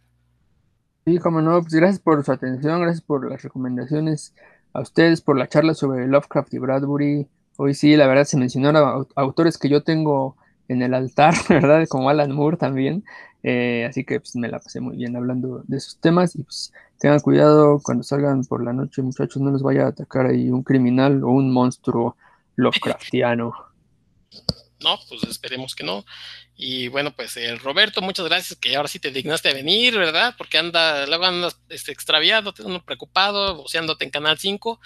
Sí, como no, pues gracias por su atención, gracias por las recomendaciones a ustedes por la charla sobre Lovecraft y Bradbury. Hoy sí, la verdad, se mencionaron autores que yo tengo en el altar, ¿verdad? Como Alan Moore también. Eh, así que pues, me la pasé muy bien hablando de esos temas y pues tengan cuidado cuando salgan por la noche, muchachos, no les vaya a atacar ahí un criminal o un monstruo Lovecraftiano. No, pues esperemos que no. Y bueno, pues eh, Roberto, muchas gracias que ahora sí te dignaste a venir, ¿verdad? Porque anda, luego andas este, extraviado, preocupado, voceándote en Canal 5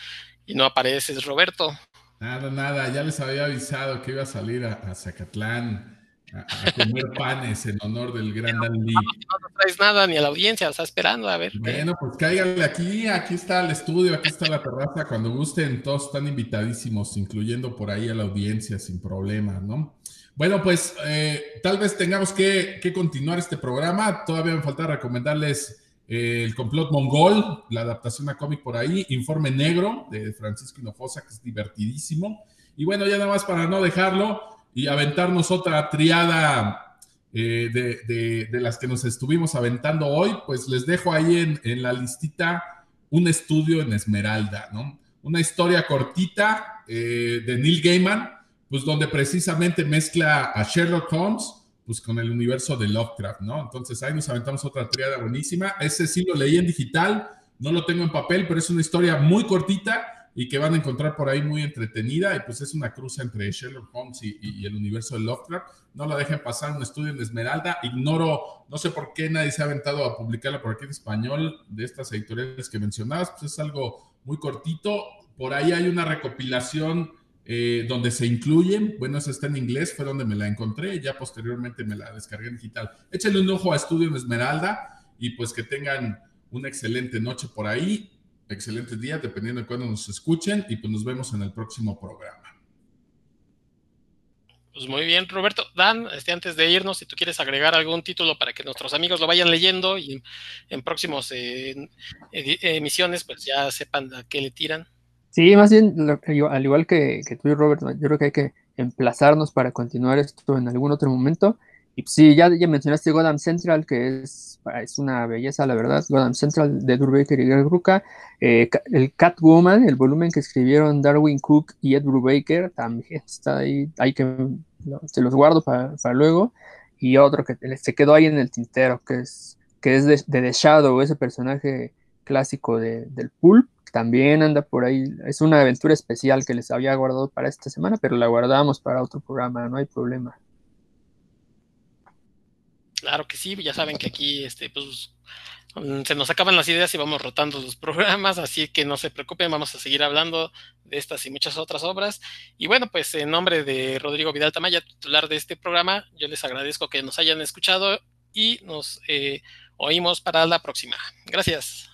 y no apareces, Roberto. Nada, nada, ya les había avisado que iba a salir a, Zacatlán a, comer panes en honor del gran Dan Lee. No, no, traes nada ni a la audiencia, está esperando a ver. Bueno, pues cáiganle aquí, aquí está el estudio, aquí está la terraza, cuando gusten, todos están invitadísimos, incluyendo por ahí a la audiencia sin problema, ¿no? Bueno, pues eh, tal vez tengamos que, continuar este programa. Todavía me falta recomendarles El complot mongol, la adaptación a cómic por ahí, Informe Negro de Francisco Hinojosa, que es divertidísimo. Y bueno, ya nada más para no dejarlo y aventarnos otra triada eh, de, las que nos estuvimos aventando hoy, pues les dejo ahí en, en la listita un estudio en Esmeralda, ¿no? Una historia cortita eh, de Neil Gaiman, pues donde precisamente mezcla a Sherlock Holmes pues con el universo de Lovecraft, ¿no? Entonces ahí nos aventamos otra triada buenísima. Ese sí lo leí en digital, no lo tengo en papel, pero es una historia muy cortita y que van a encontrar por ahí muy entretenida y pues es una cruza entre Sherlock Holmes y, el universo de Lovecraft. No la dejen pasar un estudio en Esmeralda. Ignoro, no sé por qué nadie se ha aventado a publicarla por aquí en español de estas editoriales que mencionabas, pues es algo muy cortito. Por ahí hay una recopilación eh, donde se incluyen, bueno, esa está en inglés, fue donde me la encontré, ya posteriormente me la descargué en digital. Échenle un ojo a Estudio en Esmeralda y pues que tengan una excelente noche por ahí, excelentes días, dependiendo de cuándo nos escuchen, y pues nos vemos en el próximo programa. Pues muy bien, Roberto. Dan, este, antes de irnos, si tú quieres agregar algún título para que nuestros amigos lo vayan leyendo y en próximos eh, emisiones, pues ya sepan a qué le tiran. Sí, más bien, al igual que, tú y Robert, yo creo que hay que emplazarnos para continuar esto en algún otro momento. Y pues sí, ya, mencionaste Gotham Central, que es, es una belleza, la verdad. Gotham Central de Durbaker y Greg Ruka. Eh, el Catwoman, el volumen que escribieron Darwin Cook y Ed Brubaker, también está ahí. Hay que, se los guardo para, luego. Y otro que se quedó ahí en el tintero, que es, que es de, de The Shadow, ese personaje clásico de, del Pulp también anda por ahí. Es una aventura especial que les había guardado para esta semana, pero la guardamos para otro programa, no hay problema. Claro que sí, ya saben que aquí este, pues, se nos acaban las ideas y vamos rotando los programas, así que no se preocupen, vamos a seguir hablando de estas y muchas otras obras. Y bueno, pues en nombre de Rodrigo Vidal Tamaya, titular de este programa, yo les agradezco que nos hayan escuchado y nos eh, oímos para la próxima. Gracias.